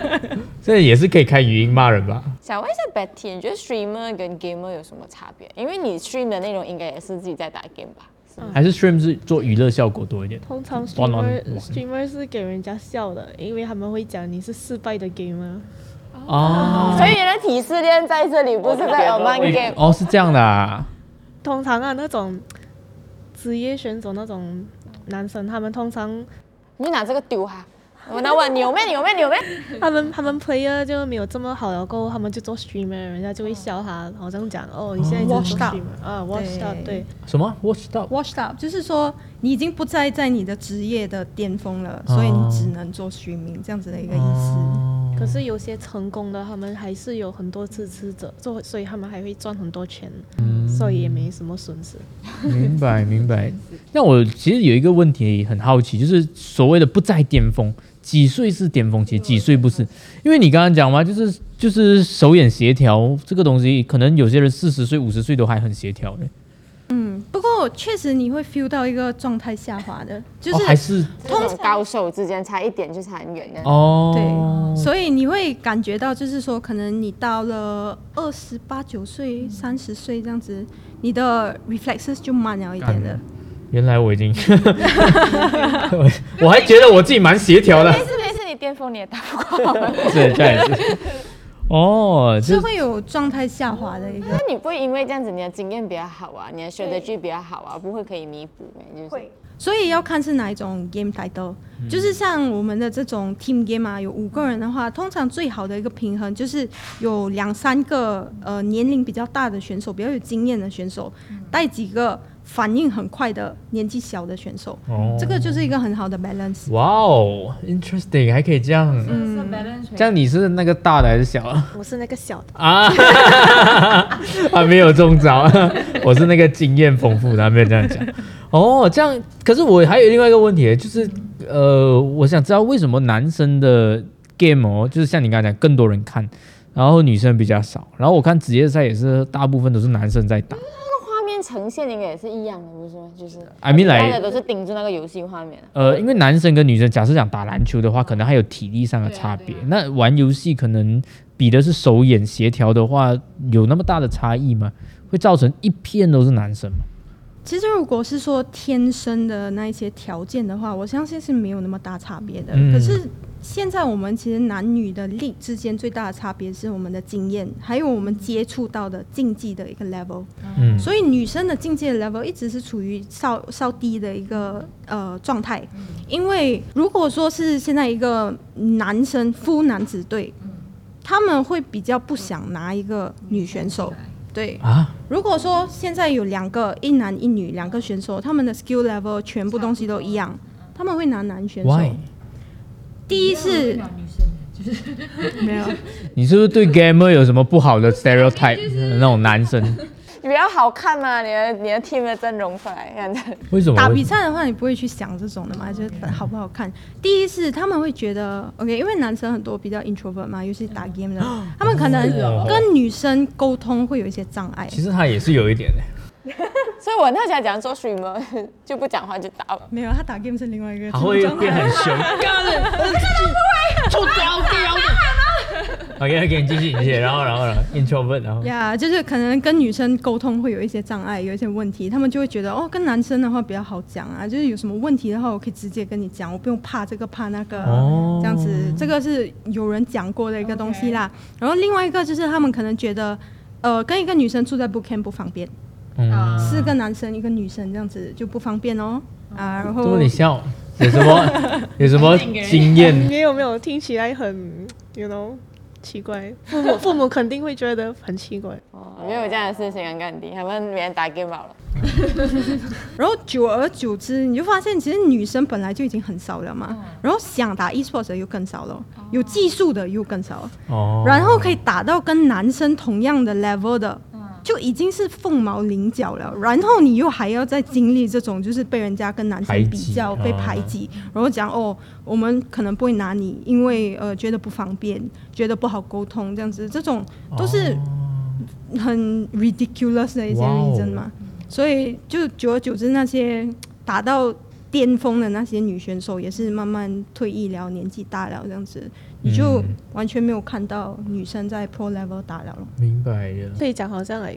Speaker 3: <laughs>
Speaker 1: 这也是可以开语音骂人吧？
Speaker 3: 想问一下 Betty，你觉得 streamer 跟 gamer 有什么差别？因为你 stream 的内容应该也是自己在打 game 吧？
Speaker 1: 还是 stream 是做娱乐效果多一点？
Speaker 4: 通常 streamer streamer 是给人家笑的，因为他们会讲你是失败的 gamer。
Speaker 1: 哦，
Speaker 3: 所以你的体示链在这里，不是在 Among Game。
Speaker 1: 哦，是这样的啊。
Speaker 4: 通常啊，那种职业选手那种男生，他们通常
Speaker 3: 你就拿这个丢哈。我拿问你有没有？你有没有？你有没有？
Speaker 4: 他们他们 player 就没有这么好了，过后他们就做 streamer，人家就会笑他，好像讲哦，你现在就是做 streamer 啊，washed up，
Speaker 2: 对
Speaker 4: 对，
Speaker 1: 什么
Speaker 2: washed up，就是说你已经不再在你的职业的巅峰了，
Speaker 1: 哦
Speaker 2: 所以你只能做 streaming 这样子的一个意思。
Speaker 4: 可是有些成功的，他们还是有很多支持者，做所以他们还会赚很多钱，所以也没什么损失。
Speaker 1: 明白明白。那我其实有一个问题很好奇，就是所谓的不在巅峰，几岁是巅峰期，几岁不是？因为你刚刚讲嘛，就是就是手眼协调这个东西，可能有些人四十岁、五十岁都还很协调的。
Speaker 2: 嗯，不过确实你会 feel 到一个状态下滑的，就
Speaker 1: 哦，
Speaker 2: 是、
Speaker 1: 还是
Speaker 3: 这种高手之间差一点就差很远的。
Speaker 1: 哦，
Speaker 2: 对，所以你会感觉到，就是说，可能你到了二十八九岁、三十岁这样子，你的 reflexes 就慢了一点的。
Speaker 1: 原来我已经，<laughs> 我我还觉得我自己蛮协调的
Speaker 5: 没，事没事，你巅峰你也打不过我们。
Speaker 1: 是这样子。<laughs> 哦，这
Speaker 2: 是会有状态下滑的一个
Speaker 3: 那，你不会因为这样子你的经验比较好啊，你的学的剧比较好啊，不会可以弥补吗？就是
Speaker 2: 所以要看是哪一种 game title。就是像我们的这种 team game 啊，有五个人的话，通常最好的一个平衡就是有两三个呃年龄比较大的选手，比较有经验的选手，带几个反应很快的年纪小的选手，
Speaker 1: 哦
Speaker 2: 这个就是一个很好的 balance。
Speaker 1: 哇哦，interesting，还可以这样。
Speaker 5: 嗯，
Speaker 1: 这样你是那个大的还是小的
Speaker 4: 我是那个小的，
Speaker 1: 啊？还 <laughs> 没有中招，<laughs> 我是那个经验丰富的，还没有这样讲。哦，这样，可是我还有另外一个问题，就是呃，我想知道为什么男生的 game 哦，就是像你刚才讲，更多人看，然后女生比较少。然后我看职业赛也是大部分都是男生在打。
Speaker 3: 呈现应该也是一样的，不是吗？就是
Speaker 1: I mean
Speaker 3: 大家
Speaker 1: like
Speaker 3: 都是盯着那个游戏画面。
Speaker 1: 呃，因为男生跟女生，假设讲打篮球的话，可能还有体力上的差别。那玩游戏可能比的是手眼协调的话，有那么大的差异吗？会造成一片都是男生吗？
Speaker 2: 其实如果是说天生的那一些条件的话，我相信是没有那么大差别的。
Speaker 1: 嗯
Speaker 2: 可是现在我们其实男女的力之间最大的差别是我们的经验，还有我们接触到的竞技的一个 level。
Speaker 1: 嗯，
Speaker 2: 所以女生的境界 level 一直是处于稍稍低的一个呃状态，因为如果说是现在一个男生夫男子队，他们会比较不想拿一个女选手。对，
Speaker 1: 啊，
Speaker 2: 如果说现在有两个一男一女两个选手，他们的 skill level 全部东西都一样，他们会拿男选手。
Speaker 1: Why？
Speaker 2: 第一是没有，<laughs>
Speaker 1: 你是不是对 gamer 有什么不好的 stereotype？那种男生 <laughs>
Speaker 3: 比较好看嘛，你的你的 team 的阵容出来，这样子。
Speaker 1: 为什么
Speaker 2: 打比赛的话，你不会去想这种的嘛，就是好不好看。第一是他们会觉得，OK，因为男生很多比较 introvert 嘛，尤其是打 game 的，他们可能跟女生沟通会有一些障碍。
Speaker 1: 其实他也是有一点的。<laughs>
Speaker 3: 所以我那想讲做 streamer 就不讲话就打了。
Speaker 2: 没有，他打 game 是另外一个
Speaker 1: 他会变很凶。出招掉 OK，给你继续，继续，<laughs> 然后，然后，然后 introvert，然后。
Speaker 2: 呀就是可能跟女生沟通会有一些障碍，有一些问题，他们就会觉得哦，跟男生的话比较好讲啊，就是有什么问题的话，我可以直接跟你讲，我不用怕这个怕那个，
Speaker 1: 哦。
Speaker 2: 这样子，这个是有人讲过的一个东西啦。然后另外一个就是他们可能觉得，呃，跟一个女生住在 Bookcamp 不方便，
Speaker 1: 嗯，
Speaker 2: 四个男生一个女生这样子就不方便哦。啊，然
Speaker 1: 这
Speaker 2: 后
Speaker 1: 么你笑，有什么有什么 <laughs> 经验？<laughs>
Speaker 4: 你有没有听起来很，you know，奇怪？父母 <laughs> 父母肯定会觉得很奇怪。
Speaker 3: 哦，没有这样的事情，很肯定，他们每天打 game 好了。<laughs>
Speaker 2: 然后久而久之，你就发现其实女生本来就已经很少了嘛，然后想打 esports 的又更少了，有技术的又更少了。
Speaker 1: 哦，
Speaker 2: 然后可以打到跟男生同样的 level 的，就已经是凤毛麟角了。然后你又还要再经历这种，就是被人家跟男生比较、
Speaker 1: 排
Speaker 2: 被排挤，然后讲哦，我们可能不会拿你，因为呃觉得不方便，觉得不好沟通，这样子，这种都是很 ridiculous 的一些
Speaker 1: 哇哦
Speaker 2: reason 嘛。所以就久而久之，那些达到巅峰的那些女选手也是慢慢退役了，年纪大了这样子，你就
Speaker 1: 嗯
Speaker 2: 完全没有看到女生在 pro level 打了咯。
Speaker 1: 明白了。
Speaker 4: 可以讲好像哎，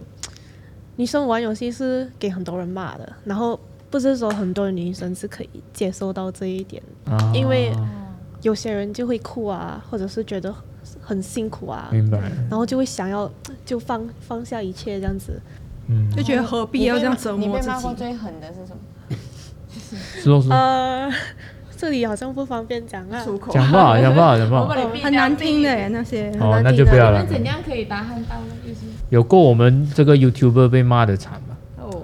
Speaker 4: 女生玩游戏是给很多人骂的，然后不是说很多女生是可以接受到这一点，
Speaker 1: 啊
Speaker 4: 因为有些人就会哭啊，或者是觉得很辛苦啊，
Speaker 1: 明白，
Speaker 4: 然后就会想要就放放下一切这样子。
Speaker 1: 嗯，
Speaker 2: 就觉得何必要这样折磨自己
Speaker 3: 被骂过？最狠的是什么？<laughs>
Speaker 1: 说说
Speaker 4: 呃，这里好像不方便讲啊。
Speaker 1: 讲不好，讲不好，讲不好。<laughs>
Speaker 2: 很难听的耶，那些。
Speaker 1: 哦，那就不要了
Speaker 5: 那。怎样可以打汉到呢？就是
Speaker 1: 有过我们这个 YouTuber 被骂的惨吗？
Speaker 5: 哦，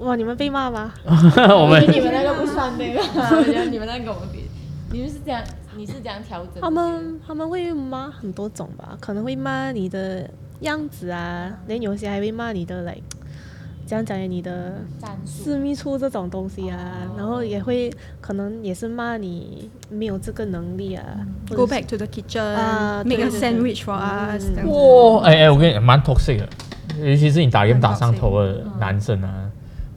Speaker 4: 哇，你们被骂吗？<laughs>
Speaker 1: 我们
Speaker 5: 你们那个不算那个，我觉得你们那个我比，你们是这样，你是这样调整？
Speaker 4: 他们他们会骂很多种吧，可能会骂你的样子啊，连有些还会骂你的来，讲讲你的私密处这种东西啊，然后也会可能也是骂你没有这个能力啊。
Speaker 2: Go back to the kitchen,
Speaker 4: 啊
Speaker 2: make a sandwich for us。
Speaker 1: 哇，哎哎，我跟你讲蛮 toxic 的，尤其是你打 game 打上头的男生啊，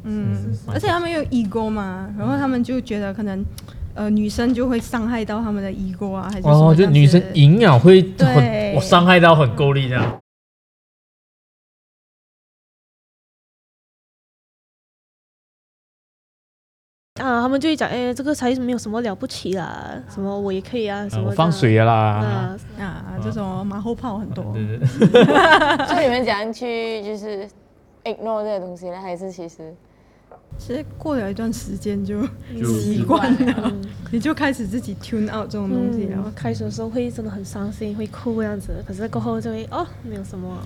Speaker 2: 嗯，而且他们有 ego 嘛，然后他们就觉得可能。呃，女生就会伤害到他们的 ego 啊，还是
Speaker 1: 哦，就女生营养会很我伤害到很够力这样。
Speaker 4: 们就会讲，哎，这个才没有什么了不起啦，什么我也可以啊，什么
Speaker 1: 我放水啦。
Speaker 4: 啊，
Speaker 2: 啊，这种马后炮很多。
Speaker 1: 对对。<laughs>
Speaker 3: 所以你们怎样去就是 ignore 这个东西呢？还是其实
Speaker 2: 其实过了一段时间就
Speaker 1: 就
Speaker 2: 习惯了，<laughs> 你就开始自己 tune out 这种东西，然后
Speaker 4: 然后开始的时候会真的很伤心，会哭这样子，可是过后就会哦，没有什么。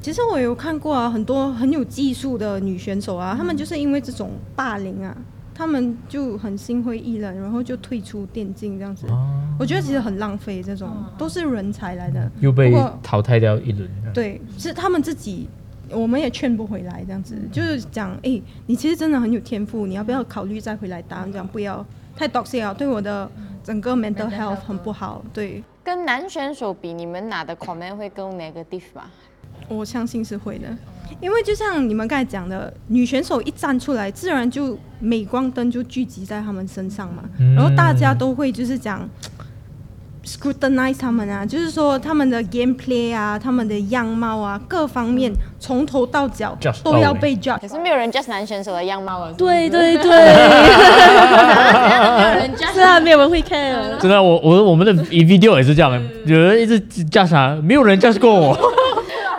Speaker 2: 其实我有看过啊，很多很有技术的女选手啊，她们就是因为这种霸凌啊，她们就很心灰意冷，然后就退出电竞这样子。我觉得其实很浪费，这种都是人才来的。
Speaker 1: 又被淘汰掉一轮。
Speaker 2: 对，是他们自己，我们也劝不回来这样子，就是讲，哎、你其实真的很有天赋，你要不要考虑再回来打？这样不要太 toxic 了，对我的整个 mental health 很不好。对，
Speaker 3: 跟男选手比，你们拿的 comment 会更 negative 吗？
Speaker 2: 我相信是会的，因为就像你们刚才讲的，女选手一站出来，自然就镁光灯就聚集在他们身上嘛，
Speaker 1: 嗯
Speaker 2: 然后大家都会就是讲 scrutinize 他们啊，就是说他们的 gameplay 啊，他们的样貌啊，各方面从头到脚都要被 judge
Speaker 3: 可。是没有人 judge 男选手的样貌啊。
Speaker 4: 对对对，
Speaker 5: 人家 <laughs>
Speaker 4: 是啊，没有人会 care。
Speaker 1: 真的，我我我们的 video 也是这样的，有人一直 judge 啥，没有人 judge 过我。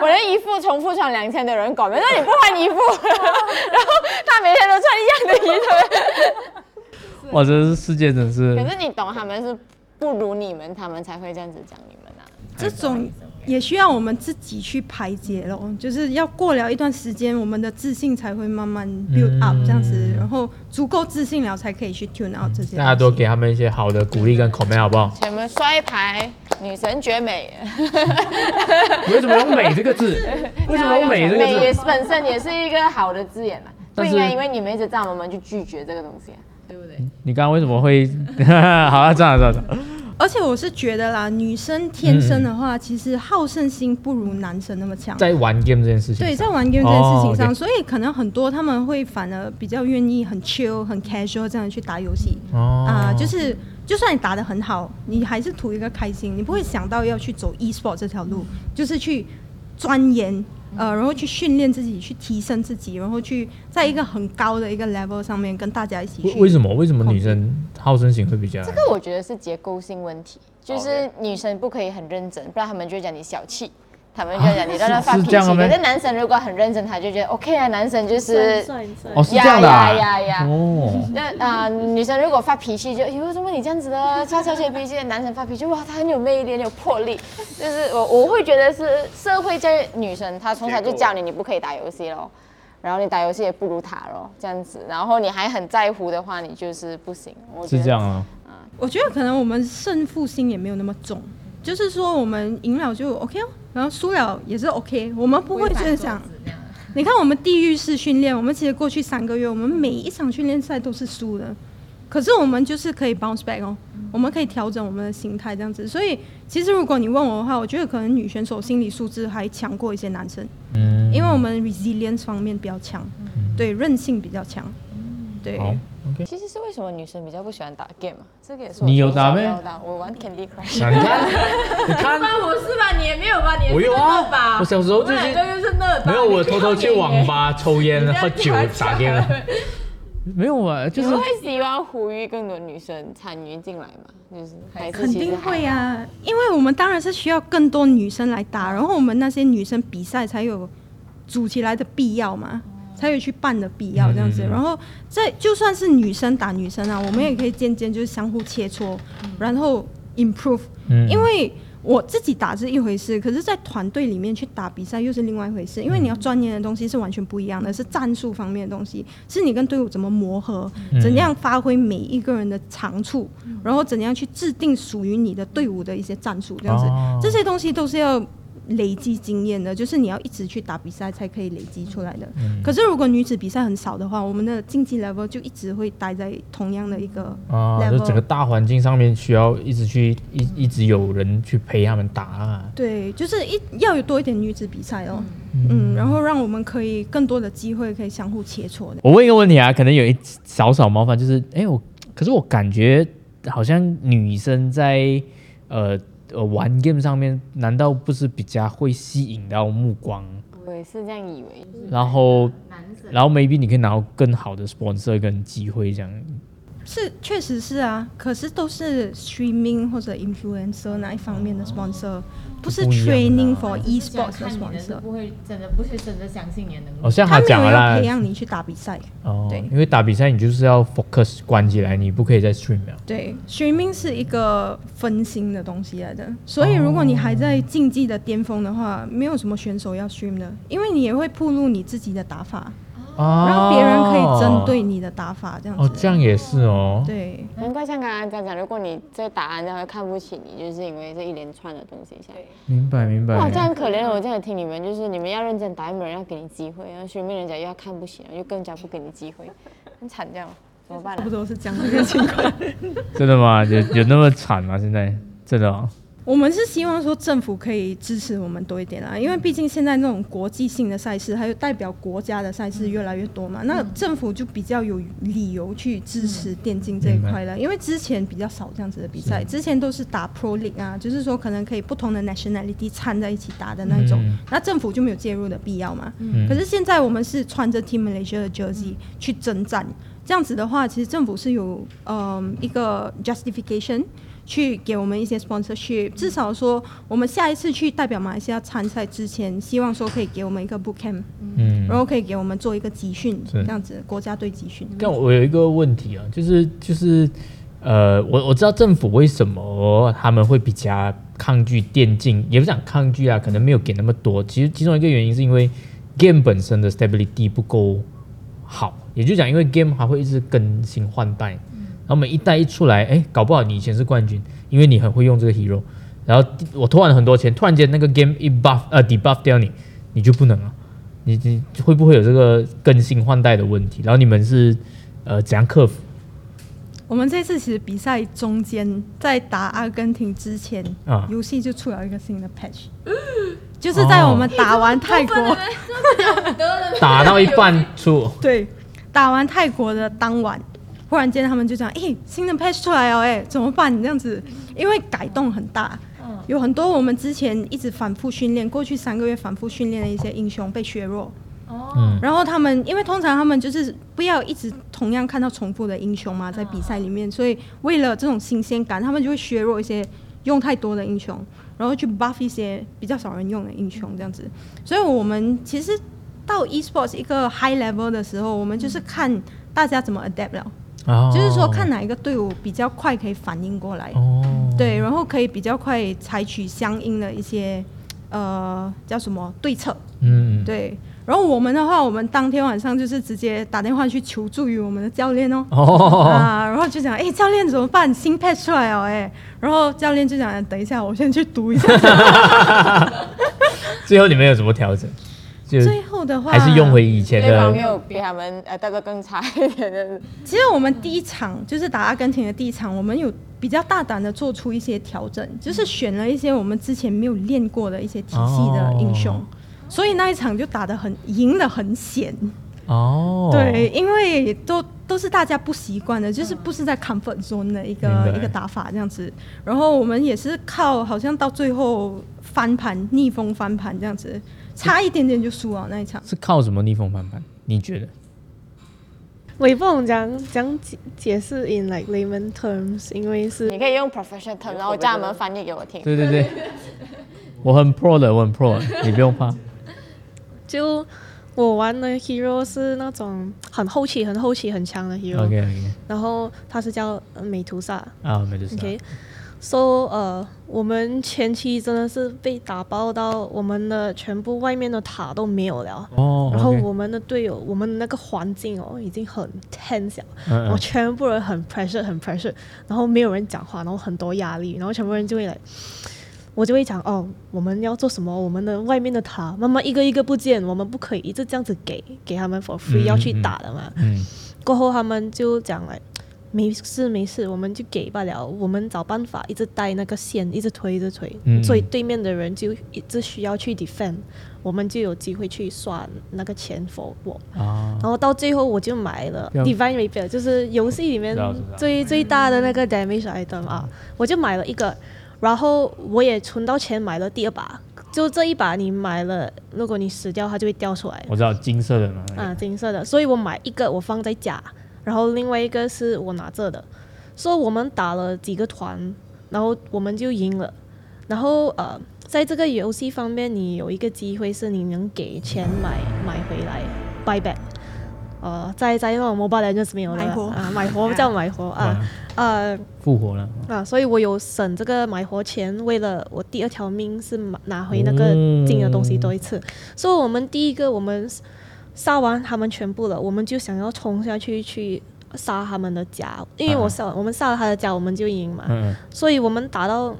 Speaker 3: 我的衣服重复穿两天的人搞没，那你不换衣服，<laughs> 然后他每天都穿一样的衣服。<laughs>
Speaker 1: 哇，这世界真是
Speaker 3: 可是你懂，他们是不如你们，他们才会这样子讲你们啊。
Speaker 2: 这种也需要我们自己去排解咯，就是要过了一段时间，我们的自信才会慢慢 build up 这样子，然后足够自信了，才可以去 tune out 这些。
Speaker 1: 大家多给他们一些好的鼓励跟 comment 好不好？
Speaker 3: 前面摔牌，女神绝美，<laughs>
Speaker 1: 为什么用“美”这个字？<laughs> 为什么用“美”这
Speaker 3: 美也
Speaker 1: 个字？
Speaker 3: 是本身也是一个好的字眼嘛，不应该因为你们一直这样，我们去拒绝这个东西啊。
Speaker 5: 对不对？
Speaker 1: 你刚刚为什么会？<laughs> 好啊，这样这样这样。
Speaker 2: 而且我是觉得啦，女生天生的话，其实好胜心不如男生那么强。
Speaker 1: 在玩 game 这件事情上，
Speaker 2: 对，在玩 game 这件事情上，所以可能很多他们会反而比较愿意很 chill、很 casual 这样去打游戏
Speaker 1: 哦
Speaker 2: 啊、就是就算你打的很好，你还是图一个开心，你不会想到要去走 e sport 这条路，就是去钻研。呃，然后去训练自己，去提升自己，然后去在一个很高的一个 level 上面跟大家一起去。
Speaker 1: 为为什么？为什么女生好胜心会比较？
Speaker 3: 这个我觉得是结构性问题，就是女生不可以很认真，不然他们就会讲你小气，他们就会讲你乱乱发脾气。
Speaker 1: 这样的咩
Speaker 3: 可是男生如果很认真，他就觉得 OK 啊，男生就是
Speaker 4: 帅帅
Speaker 1: 哦，是这样的啊。
Speaker 3: 呀呀呀
Speaker 1: 哦，
Speaker 3: 那啊、女生如果发脾气就，哎呦，怎么你这样子的？悄悄切脾气，男生发脾气，哇，他很有魅力，很有魄力。就是我我会觉得是社会教育女生，她从小就教你你不可以打游戏咯，然后你打游戏也不如他咯，这样子，然后你还很在乎的话，你就是不行。我觉得
Speaker 1: 是这样啊。
Speaker 2: 我觉得可能我们胜负心也没有那么重，就是说我们赢了就 OK 哦，然后输了也是 OK，我们不会就是想，<laughs> 你看我们地狱式训练，我们其实过去三个月，我们每一场训练赛都是输的，可是我们就是可以 bounce back 哦，我们可以调整我们的心态这样子。所以其实如果你问我的话，我觉得可能女选手心理素质还强过一些男生，
Speaker 1: 嗯，
Speaker 2: 因为我们 resilience 方面比较强，对韧性比较强，对。
Speaker 1: 好，OK。
Speaker 3: 其实是为什么女生比较不喜欢打 game 啊？这个也是我
Speaker 1: 你有打咩
Speaker 3: 没有打，我玩 Candy Crush。
Speaker 1: 那你看，你看，
Speaker 5: 关我是吧？你也没有吧？你也是
Speaker 1: 我有
Speaker 5: 吧？
Speaker 1: 我小时候就是
Speaker 5: 我们两个就是乐吧。
Speaker 1: 没有，我偷偷去网吧抽烟、喝酒、打 game 了。没有啊，就是
Speaker 3: 会希望呼吁更多女生参与进来吗？就是还是
Speaker 2: 肯定会啊，因为我们当然是需要更多女生来打，然后我们那些女生比赛才有组起来的必要嘛，才有去办的必要这样子。
Speaker 1: 嗯嗯。嗯
Speaker 2: 然后在就算是女生打女生啊，我们也可以渐渐就是相互切磋，然后 improve，、
Speaker 1: 嗯。
Speaker 2: 因为。我自己打是一回事，可是，在团队里面去打比赛又是另外一回事，因为你要钻研的东西是完全不一样的，是战术方面的东西，是你跟队伍怎么磨合，
Speaker 1: 嗯。
Speaker 2: 怎样发挥每一个人的长处，然后怎样去制定属于你的队伍的一些战术，这样子，
Speaker 1: 哦。
Speaker 2: 这些东西都是要累积经验的，就是你要一直去打比赛才可以累积出来的。可是如果女子比赛很少的话，我们的竞技 level 就一直会待在同样的一个
Speaker 1: 啊，就。整个大环境上面需要一直去一一直有人去陪他们打啊。
Speaker 2: 对，就是一要有多一点女子比赛哦，嗯，然后让我们可以更多的机会可以相互切磋的。
Speaker 1: 我问一个问题啊，可能有一少少冒犯，就是哎、我可是我感觉好像女生在呃呃玩 game 上面，难道不是比较会吸引到目光？
Speaker 3: 我也是这样以为。
Speaker 1: 然后然后 maybe 你可以拿到更好的 sponsor 跟机会这样。
Speaker 2: 是，确实是啊，可是都是 streaming 或者 influencer 那一方面的 sponsor，不是 training
Speaker 1: 啊。
Speaker 2: for e-sports 的
Speaker 5: 看你的是
Speaker 2: sponsor。
Speaker 5: 不会真的不是真的相信你的能力。
Speaker 1: 哦，像
Speaker 2: 他
Speaker 1: 讲了啦
Speaker 2: 要培，养你去打比赛，
Speaker 1: 哦
Speaker 2: 对，
Speaker 1: 因为打比赛你就是要 focus 关起来，你不可以再 stream 了。
Speaker 2: 对，streaming 是一个分心的东西来的，所以如果你还在竞技的巅峰的话，没有什么选手要 stream 的，因为你也会暴露你自己的打法，
Speaker 1: 哦
Speaker 2: 让别人可以针对你的打法这样子。
Speaker 1: 哦，这样也是哦。
Speaker 2: 对，
Speaker 3: 难怪像刚刚这样讲，如果你在打人家会看不起你，就是因为这一连串的东西下来。
Speaker 1: 明白明白
Speaker 3: 哇，这很可怜。我这样听你们，就是你们要认真打，没有人要给你机会，然后学妹人家又要看不起，又更加不给你机会，<laughs> 很惨这样，怎么办呢、
Speaker 2: 差不多是这样的一个情况。<laughs> <laughs>
Speaker 1: 真的吗？有有那么惨吗？现在真的哦。
Speaker 2: 我们是希望说政府可以支持我们多一点啦，因为毕竟现在那种国际性的赛事，还有代表国家的赛事越来越多嘛，那政府就比较有理由去支持电竞这一块了。因为之前比较少这样子的比赛，之前都是打 Pro League 啊，就是说可能可以不同的 nationality 掺在一起打的那种，
Speaker 1: 嗯。
Speaker 2: 那政府就没有介入的必要嘛。
Speaker 1: 嗯。
Speaker 2: 可是现在我们是穿着 Team Malaysia 的 jersey 去征战，这样子的话，其实政府是有嗯一个 justification 去给我们一些 sponsorship，至少说我们下一次去代表马来西亚参赛之前，希望说可以给我们一个 boot camp，
Speaker 1: 嗯
Speaker 2: 然。后可以给我们做一个集训，
Speaker 1: 是
Speaker 2: 这样子国家队集训。
Speaker 1: 但我有一个问题啊，就是就是呃，我我知道政府为什么他们会比较抗拒电竞，也不是讲抗拒啊，可能没有给那么多。其实其中一个原因是因为 game 本身的 stability 不够好，也就讲因为 game 还会一直更新换代，然后每一代一出来，哎，搞不好你以前是冠军，因为你很会用这个 hero，然后我投完了很多钱，突然间那个 game 一 buff 呃 debuff 掉你，你就不能了。你你会不会有这个更新换代的问题？然后你们是呃怎样克服？
Speaker 2: 我们这次其实比赛中间，在打阿根廷之前，
Speaker 1: 啊
Speaker 2: 游戏就出了一个新的 patch，<laughs> 就是在我们打完泰国。
Speaker 1: 打到一半出，
Speaker 2: 对，打完泰国的当晚，忽然间他们就讲：“诶，新的 patch 出来哦，哎，怎么办？”这样子，因为改动很大，有很多我们之前一直反复训练，过去三个月反复训练的一些英雄被削弱。
Speaker 1: 嗯
Speaker 2: 然后他们，因为通常他们就是不要一直同样看到重复的英雄嘛，在比赛里面，所以为了这种新鲜感，他们就会削弱一些用太多的英雄，然后去 buff 一些比较少人用的英雄这样子。所以我们其实到 esports 一个 high level 的时候，我们就是看大家怎么 adapt 了，
Speaker 1: 哦
Speaker 2: 就是说看哪一个队伍比较快可以反应过来，
Speaker 1: 哦，
Speaker 2: 对，然后可以比较快采取相应的一些呃叫什么对策。
Speaker 1: 嗯，
Speaker 2: 对，然后我们的话，我们当天晚上就是直接打电话去求助于我们的教练哦。
Speaker 1: 哦，
Speaker 2: 啊，然后就讲，哎，教练怎么办？新 patch 出来哦，哎，然后教练就讲，等一下，我先去读一下。<laughs>
Speaker 1: 最后你们有什么调整？就
Speaker 2: 最后的话，
Speaker 1: 还是用回以前的
Speaker 3: 没有比他们呃大哥更差一点的。
Speaker 2: 其实我们第一场就是打阿根廷的第一场，我们有比较大胆的做出一些调整，就是选了一些我们之前没有练过的一些体系的英雄，
Speaker 1: 哦
Speaker 2: 所以那一场就打得很赢得很险。
Speaker 1: 哦，
Speaker 2: 对，因为都都是大家不习惯的，就是不是在 comfort zone 的一个一个打法这样子。然后我们也是靠好像到最后翻盘逆风翻盘这样子，差一点点就输了那一场。
Speaker 1: 是靠什么逆风翻盘？你觉得？
Speaker 4: 我也不懂讲讲解解释 in like layman terms，因为是
Speaker 3: 你可以用 professional term，然后叫他们翻译给我听。
Speaker 1: 对对对，<laughs> 我很 pro 的，我很 pro，的你不用怕。<laughs>
Speaker 4: 就我玩的 hero 是那种很后期、很后期、很强的 hero，、
Speaker 1: OK OK，
Speaker 4: 然后他是叫呃美图萨。
Speaker 1: 啊，没得事。
Speaker 4: ，OK。So 呃，我们前期真的是被打爆到，我们的全部外面的塔都没有了。
Speaker 1: 哦，
Speaker 4: 然后我们的队友，我们的那个环境哦，已经很 tense 了，
Speaker 1: 嗯
Speaker 4: 然后
Speaker 1: 嗯
Speaker 4: 全部人很 pressure 很 pressure，然后没有人讲话，然后很多压力，然后全部人就会来我就会讲哦，我们要做什么？我们的外面的塔慢慢一个一个不见，我们不可以一直这样子给给他们 for free、
Speaker 1: 嗯
Speaker 4: 要去打的嘛。
Speaker 1: 嗯
Speaker 4: 过后他们就讲来，没事没事，我们就给罢了，我们找办法一直带那个线，一直推一直推，
Speaker 1: 嗯
Speaker 4: 所以对面的人就一直需要去 defend，我们就有机会去刷那个钱 for 我。
Speaker 1: 啊，
Speaker 4: 然后到最后我就买了 Divine Repair，就是游戏里面最最大的那个 damage item 啊，我就买了一个，然后我也存到钱买了第二把。就这一把你买了，如果你死掉，它就会掉出来
Speaker 1: 我知道金色的嘛，那个
Speaker 4: 啊，金色的。所以我买一个我放在家，然后另外一个是我拿着的。所以我们打了几个团，然后我们就赢了。然后呃，在这个游戏方面，你有一个机会是你能给钱买买回来 buy back。呃，在在那种 mobile legends 没有了。
Speaker 2: 买活
Speaker 4: 啊，买活 <laughs> 叫买活啊，呃
Speaker 1: 复活了，
Speaker 4: 啊，所以我有省这个买活钱，为了我第二条命是买拿回那个金的东西多一次。所以我们第一个我们杀完他们全部了，我们就想要冲下去去杀他们的家，因为我杀、我们杀了他的家，我们就赢嘛。
Speaker 1: 嗯。
Speaker 4: 所以我们打到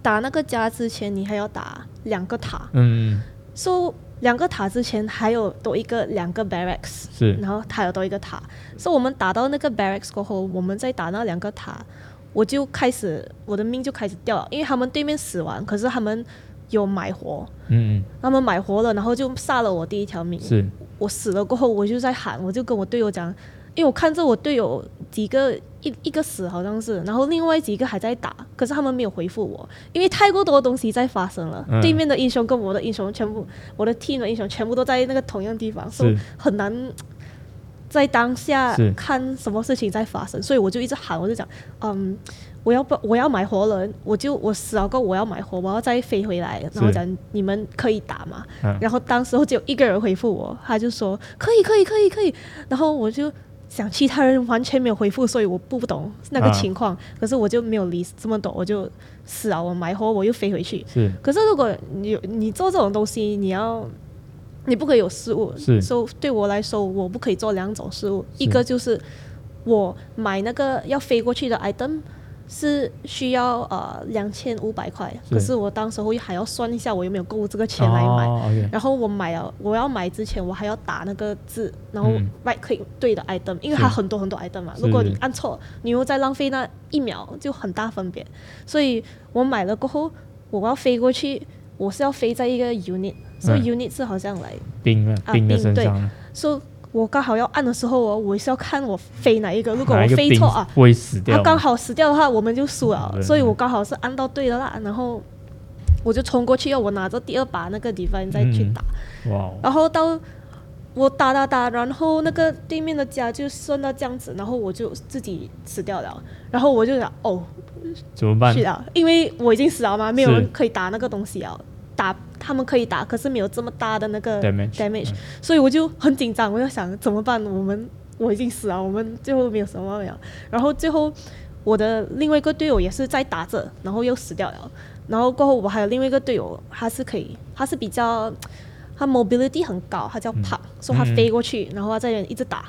Speaker 4: 打那个家之前，你还要打两个塔。
Speaker 1: 嗯嗯
Speaker 4: ，so 两个塔之前还有多一个两个 barracks，
Speaker 1: 是
Speaker 4: 然后还有多一个塔。所以我们打到那个 barracks 过后，我们再打那两个塔，我就开始我的命就开始掉了，因为他们对面死完，可是他们有买活，
Speaker 1: 嗯
Speaker 4: 他们买活了，然后就杀了我第一条命
Speaker 1: 嗯。是
Speaker 4: 我死了过后，我就在喊，我就跟我队友讲，因为我看着我队友几个一一个死好像是，然后另外几个还在打，可是他们没有回复我，因为太过多东西在发生了，
Speaker 1: 嗯。
Speaker 4: 对面的英雄跟我的英雄全部，我的 team 的英雄全部都在那个同样地方，所以很难。在当下看什么事情在发生，所以我就一直喊，我就讲，嗯，我要不我要买活人，我就我死了过后我要买活，我要再飞回来，然后讲你们可以打嘛？
Speaker 1: 嗯。
Speaker 4: 然后当时候只有一个人回复我，他就说可以可以可以可以，然后我就想其他人完全没有回复，所以我不懂那个
Speaker 1: 啊。
Speaker 4: 情况，可是我就没有理这么多，我就死啊，我买货我又飞回去。
Speaker 1: 是。
Speaker 4: 可是如果你有你做这种东西，你要你不可以有失误，
Speaker 1: 是。
Speaker 4: 所以对我来说，我不可以做两种失误，一个就是我买那个要飞过去的 item。是需要呃两千五百块，可是我当时候还要算一下我有没有够这个钱来买，然后我买了，我要买之前我还要打那个字，然后
Speaker 1: 嗯。
Speaker 4: right click 对的 item，因为它很多很多 item 嘛。如果你按错，你又再浪费那一秒，就很大分别。所以我买了过后，我要飞过去，我是要飞在一个 unit，所以
Speaker 1: 嗯。
Speaker 4: unit 是好像来，
Speaker 1: 冰了
Speaker 4: 啊
Speaker 1: 冰的
Speaker 4: 冰对。
Speaker 1: 身上。了，
Speaker 4: 所以我刚好要按的时候我，我是要看我飞哪一个，如果我飞错啊，
Speaker 1: 会死掉？
Speaker 4: 他刚好死掉的话，我们就输了，所以我刚好是按到对的啦，然后我就冲过去要，我拿着第二把那个 divine 再去
Speaker 1: 嗯
Speaker 4: 打。
Speaker 1: 哇哦，
Speaker 4: 然后到我打打打，然后那个对面的家就顺到这样子，然后我就自己死掉了。然后我就想，哦，
Speaker 1: 怎么办
Speaker 4: 是？啊，因为我已经死了嘛，没有人可以打那个东西啊。打他们可以打，可是没有这么大的那个 Damage，damage，、
Speaker 1: 嗯
Speaker 4: 所以我就很紧张，我就想怎么办？我们我已经死了，我们最后没有什么了。然后最后我的另外一个队友也是在打着，然后又死掉了。然后过后我还有另外一个队友，他是可以，他是比较他 mobility 很高，他叫 p 所以他
Speaker 1: 嗯
Speaker 4: 飞过去，然后他在那一直打。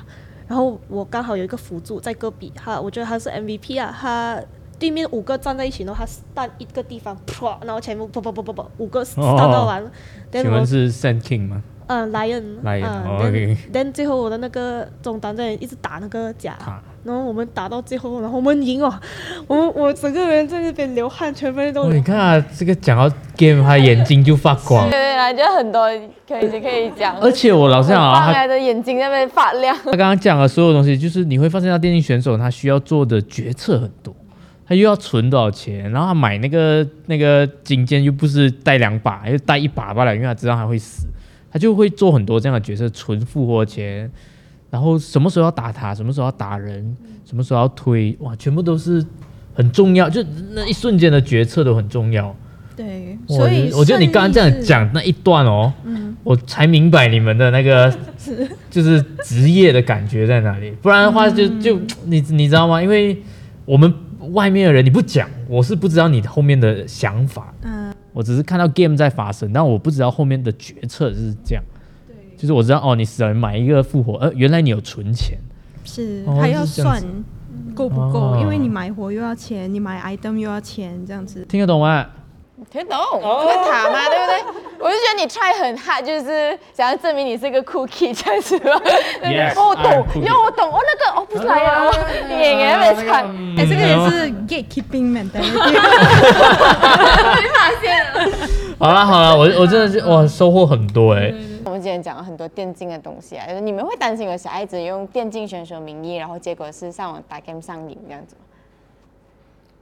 Speaker 4: 然后我刚好有一个辅助在戈壁，他我觉得他是 MVP 啊，他对面五个站在一起，然后他 stun 一个地方，啪，然后全部不不不不不五个 stun 到完，
Speaker 1: 请问是 Sand King 吗？
Speaker 4: 嗯 lion
Speaker 1: Lion，OK
Speaker 4: then 最后我的那个中单在一直打那个甲，
Speaker 1: 塔
Speaker 4: 然后我们打到最后，然后我们赢了，<laughs> 我们我整个人在那边流汗，全部人都
Speaker 1: 你看啊，这个讲到 game，他眼睛就发光 <laughs>
Speaker 3: 对。对对，就很多可以可以讲。
Speaker 1: 而且我老实讲啊，他
Speaker 3: 眼睛那边发亮。
Speaker 1: 他刚刚讲的所有东西，就是你会发现到电竞选手他需要做的决策很多，他又要存多少钱，然后他买那个那个金剑又不是带两把，又带一把罢了，因为他知道他会死，他就会做很多这样的角色，存复活钱，然后什么时候要打塔，什么时候要打人，什么时候要推，哇，全部都是很重要，就那一瞬间的决策都很重要。
Speaker 2: 对，
Speaker 1: 我
Speaker 2: 所以
Speaker 1: 我觉得你刚刚这样讲那一段哦，
Speaker 2: 嗯，
Speaker 1: 我才明白你们的那个 <laughs> 就是职业的感觉在哪里。不然的话就，就你你知道吗？因为我们外面的人你不讲，我是不知道你后面的想法。
Speaker 2: 嗯，
Speaker 1: 我只是看到 game 在发生，但我不知道后面的决策是这样。
Speaker 2: 对，
Speaker 1: 就是我知道哦，你死了买一个复活，呃，原来你有存钱。
Speaker 2: 是
Speaker 1: 哦
Speaker 2: 还要算够不够，
Speaker 1: 哦
Speaker 2: 因为你买活又要钱，你买 item 又要钱，这样子。
Speaker 1: 听得懂吗？
Speaker 3: 听懂那个塔嘛，对不对？<laughs> 我就觉得你 try 很 hard，就是想要证明你是一个 cookie 这样子吧。
Speaker 1: Yes,
Speaker 3: 哦，我懂，因为我懂，哦，那个哦不出来呀，哦，演员没看，
Speaker 2: 哎、这个也是 gatekeeping mentality。<laughs>
Speaker 1: 好了好了，我我真的是哇收获很多哎、
Speaker 3: 我们今天讲了很多电竞的东西啊，就是你们会担心有小孩子用电竞选手名义，然后结果是上网打 game 上瘾这样子吗？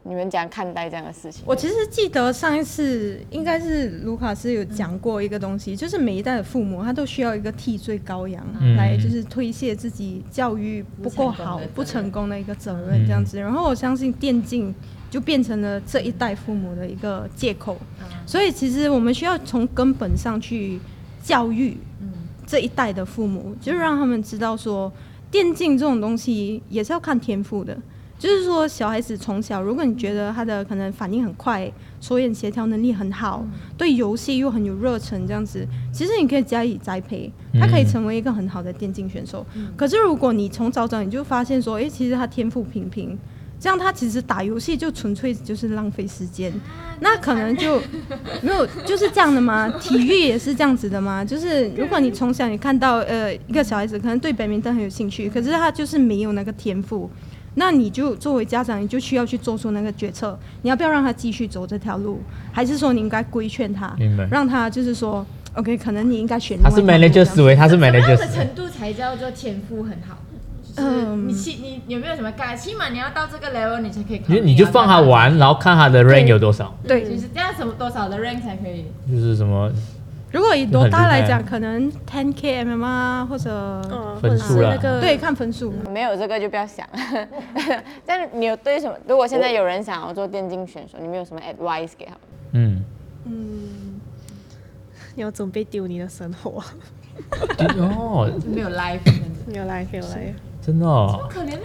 Speaker 3: 你们怎样看待这样的事情？
Speaker 2: 我其实记得上一次应该是卢卡斯有讲过一个东西，就是每一代的父母他都需要一个替罪羔羊，
Speaker 1: 嗯
Speaker 2: 来就是推卸自己教育不够好、不成功的一个责任这样子。然后我相信电竞就变成了这一代父母的一个借口，所以其实我们需要从根本上去教育这一代的父母，就是让他们知道说，电竞这种东西也是要看天赋的。就是说，小孩子从小，如果你觉得他的可能反应很快，手眼协调能力很好，对游戏又很有热忱，这样子，其实你可以加以栽培，他可以成为一个很好的电竞选手。可是如果你从早早你就发现说，诶，其实他天赋平平，这样他其实打游戏就纯粹就是浪费时间，那可能就没有就是这样的吗？<laughs> 体育也是这样子的吗？就是如果你从小你看到呃一个小孩子可能对 badminton 明灯很有兴趣，可是他就是没有那个天赋。那你就作为家长，你就需要去做出那个决策，你要不要让他继续走这条路，还是说你应该规劝他
Speaker 1: 明白，
Speaker 2: 让他就是说，OK，可能你应该选
Speaker 1: 他是 manager 思维，他是 manager
Speaker 5: 样的
Speaker 1: 思维。
Speaker 5: 程度才叫做天赋很好？就是
Speaker 2: 嗯
Speaker 5: 你起你有没有什么概？起码你要到这个 level，你才可以
Speaker 1: 你你就放他玩，然后看他的 rank 有多少，
Speaker 2: 对，
Speaker 5: 就是这样什么多少的 rank 才可以？
Speaker 1: 就是什么
Speaker 2: 如果以多大来讲，可能 ten kmm 啊，或者、
Speaker 4: 嗯，或者是
Speaker 1: 分数啦
Speaker 4: 那个
Speaker 2: 对看分数。
Speaker 3: 没有这个就不要想。<laughs> 但你有对什么？如果现在有人想要做电竞选手，你们有什么 advice 给他们？
Speaker 1: 嗯嗯，
Speaker 4: 你要准备丢你的生活，
Speaker 1: 哦，
Speaker 5: 没有 life
Speaker 4: 没有 life，没有 life，。
Speaker 1: 真的哦，
Speaker 5: 可怜呢。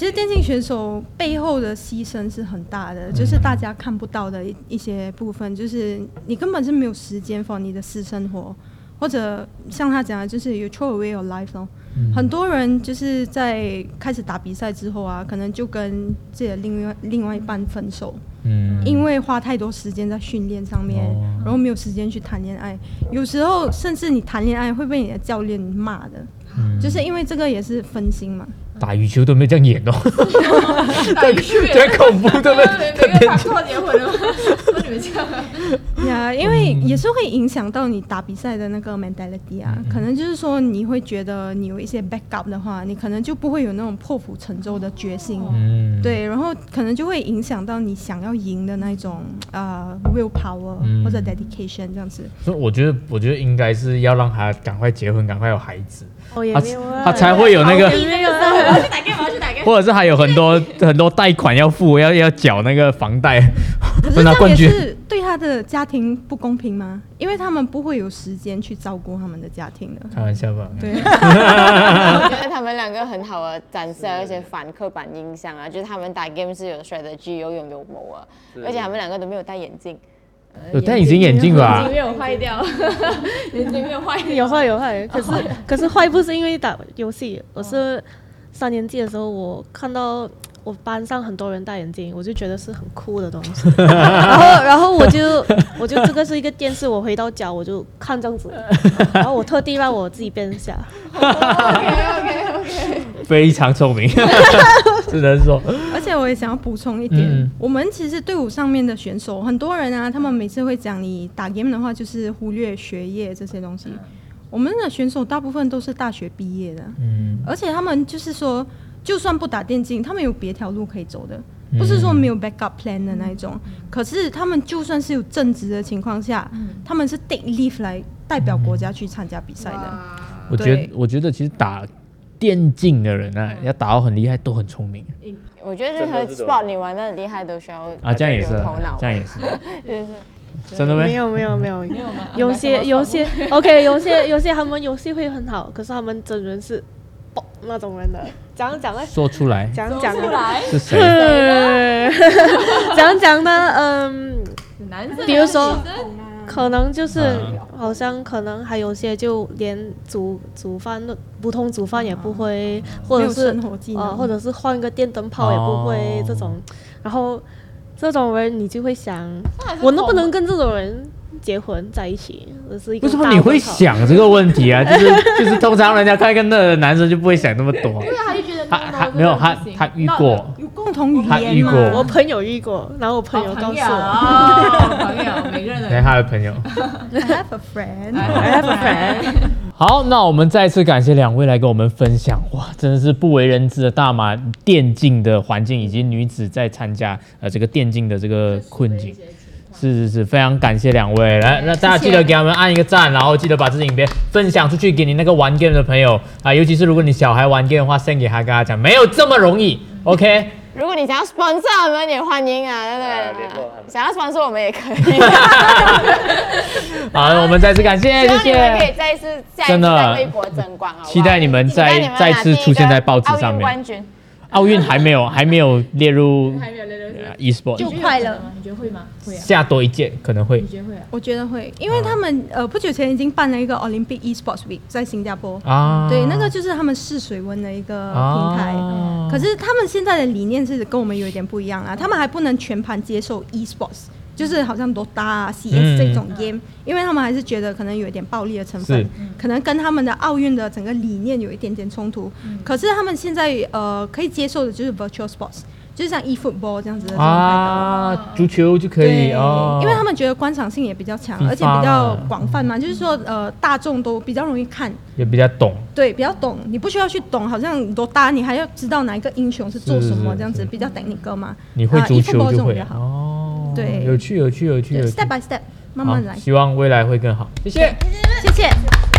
Speaker 2: 其实电竞选手背后的牺牲是很大的，就是大家看不到的一一些部分，就是你根本是没有时间 for 你的私生活，或者像他讲的，就是 you throw away your life 咯。很多人就是在开始打比赛之后啊，可能就跟自己的另外另外一半分手，
Speaker 1: 嗯，
Speaker 2: 因为花太多时间在训练上面，
Speaker 1: 哦
Speaker 2: 然后没有时间去谈恋爱。有时候甚至你谈恋爱会被你的教练骂的，
Speaker 1: 嗯
Speaker 2: 就是因为这个也是分心嘛。
Speaker 1: 打羽球都没这样演哦，<laughs>
Speaker 5: 打羽球也
Speaker 1: 最恐怖对 <laughs> 不
Speaker 5: 每
Speaker 1: 对？
Speaker 5: 个人错结婚了吗？说你们这样啊？
Speaker 2: 呀，因为也是会影响到你打比赛的那个 mentality 啊，可能就是说你会觉得你有一些 backup 的话，你可能就不会有那种破釜沉舟的决心，
Speaker 1: 嗯，
Speaker 2: 对，然后可能就会影响到你想要赢的那种呃 will power
Speaker 1: 嗯
Speaker 2: 或者 dedication 这样子。
Speaker 1: 所以我觉得，我觉得应该是要让他赶快结婚，赶快有孩子，
Speaker 4: 哦，也
Speaker 1: 他
Speaker 4: 没有啊，
Speaker 1: 他才会有那个，
Speaker 4: 也没有
Speaker 5: 我
Speaker 4: 啊。
Speaker 5: 要去打 game，我要去打 game。
Speaker 1: 或者是还有很多很多贷款要付，要要缴那个房贷，
Speaker 2: 可是这样
Speaker 1: 不拿冠军。
Speaker 2: 也是对他的家庭不公平吗？因为他们不会有时间去照顾他们的家庭的。
Speaker 1: 开玩笑吧，
Speaker 2: 对，<laughs>
Speaker 3: 我觉得他们两个很好的展示了一些反刻板印象啊，就是他们打 game 是有 strategy 有勇有谋啊，而且他们两个都没有戴眼镜。
Speaker 1: 有戴隐形眼镜吧
Speaker 5: 眼镜没有坏掉，<laughs> 眼镜没有坏。
Speaker 4: 有坏有坏，可是 <laughs> 可是坏不是因为打游戏，我是三年级的时候，我看到我班上很多人戴眼镜，我就觉得是很酷的东西。<laughs> 然后然后我就我就这个是一个电视，我回到家我就看这样子，然后我特地让我自己变下。
Speaker 5: OK OK OK，。
Speaker 1: 非常聪明，只能说，
Speaker 2: 而且我也想要补充一点，
Speaker 1: 嗯。
Speaker 2: 我们其实队伍上面的选手，很多人啊，他们每次会讲你打 game 的话，就是忽略学业这些东西。我们的选手大部分都是大学毕业的，
Speaker 1: 嗯，
Speaker 2: 而且他们就是说，就算不打电竞，他们有别条路可以走的，不是说没有 backup plan 的那一种。可是他们就算是有正职的情况下，他们是 take leave 来代表国家去参加比赛的。
Speaker 1: 我觉得我觉得其实打电竞的人啊，要打到很厉害都很聪明
Speaker 3: 我觉得任何 sport 你玩的很厉害都需要
Speaker 1: 啊，这样也是
Speaker 3: 头脑，，
Speaker 1: 这样也是，<laughs>
Speaker 3: 就是
Speaker 1: 真的没？
Speaker 4: 没有没有没有，
Speaker 5: 没有吗？
Speaker 4: 有些有些 OK，有些有些他们游戏会很好，可是他们整人是爆那种人的。讲讲呢？
Speaker 1: 说出来
Speaker 4: 讲讲
Speaker 5: 出来，
Speaker 1: 是谁？<laughs>
Speaker 4: 讲讲呢？嗯，
Speaker 5: 男生
Speaker 4: 比如说可能就是
Speaker 1: 嗯。
Speaker 4: 好像可能还有些就连煮煮饭都普通煮饭也不会，或者是
Speaker 2: 生活技能。
Speaker 4: 呃，或者是换个电灯泡也不会
Speaker 1: 哦
Speaker 4: 这种，然后。这种人你就会想，我能不能跟这种人结婚在一起？这是一个
Speaker 1: 为什么你会？想这个问题啊？<laughs> 就是就是通常人家看一个那个男生就不会想那么多，
Speaker 5: 对啊，他就觉得
Speaker 1: 他他
Speaker 5: 这
Speaker 1: 没有他他遇过，
Speaker 2: 有共同语言嘛？
Speaker 1: 遇过
Speaker 4: 我朋友遇过，然后我朋友
Speaker 5: 哦
Speaker 4: 告诉
Speaker 5: 友
Speaker 4: 我，
Speaker 5: 哦朋友，每个人
Speaker 1: 连
Speaker 5: 的 <laughs>
Speaker 1: 他的朋友。<laughs>
Speaker 2: I have a friend。
Speaker 4: I have a friend。
Speaker 1: 好，那我们再次感谢两位来跟我们分享，哇，真的是不为人知的大马电竞的环境，以及女子在参加呃这个电竞的这个困境。是是是，非常感谢两位，来，那大家记得给他们按一个赞，然后记得把这支影片分享出去给你那个玩 game 的朋友啊，尤其是如果你小孩玩 game 的话，send 给他，跟他讲没有这么容易，OK。
Speaker 3: 如果你想要 sponsor 我们也欢迎啊，对不对？想要 sponsor 我们也可以。
Speaker 1: 好，我们再次感谢，谢
Speaker 3: 希望你们可以
Speaker 1: 谢，
Speaker 3: 再次微博争光，啊
Speaker 1: 期待你们再再次出现在报纸上面
Speaker 3: 冠军。
Speaker 1: 奥运还没有还没有列入
Speaker 5: 还没有来来
Speaker 1: 呃 e-sport，
Speaker 2: 就快了。
Speaker 5: 你觉得会吗？会啊，
Speaker 1: 下多一届可能会。
Speaker 5: 你觉得会啊？
Speaker 2: 我觉得会，因为他们呃不久前已经办了一个 Olympic Esports Week 在新加坡，
Speaker 1: 啊，
Speaker 2: 对，那个就是他们试水温的一个平台。
Speaker 1: 啊。
Speaker 2: 可是他们现在的理念是跟我们有一点不一样啊，他们还不能全盘接受 esports，就是好像 DOTA 啊、CS
Speaker 1: 嗯
Speaker 2: 这种 game，、因为他们还是觉得可能有一点暴力的成分，可能跟他们的奥运的整个理念有一点点冲突。可是他们现在呃可以接受的就是 virtual sports，就是像 eFootball 这样子的。
Speaker 1: 啊，足球就可以，哦，
Speaker 2: 因为他们觉得观赏性也比较强，而且比较广泛嘛，就是说呃大众都比较容易看，
Speaker 1: 也比较懂，
Speaker 2: 对，比较懂，你不需要去懂，好像多大，你还要知道哪一个英雄是做什么这样子，比较 technical 嘛。
Speaker 1: 你会
Speaker 2: 啊
Speaker 1: 足球就会
Speaker 2: 对。
Speaker 1: 有趣有趣有趣有趣
Speaker 2: ，step by step，慢慢来。
Speaker 1: 好，希望未来会更好，谢谢。
Speaker 2: 谢谢。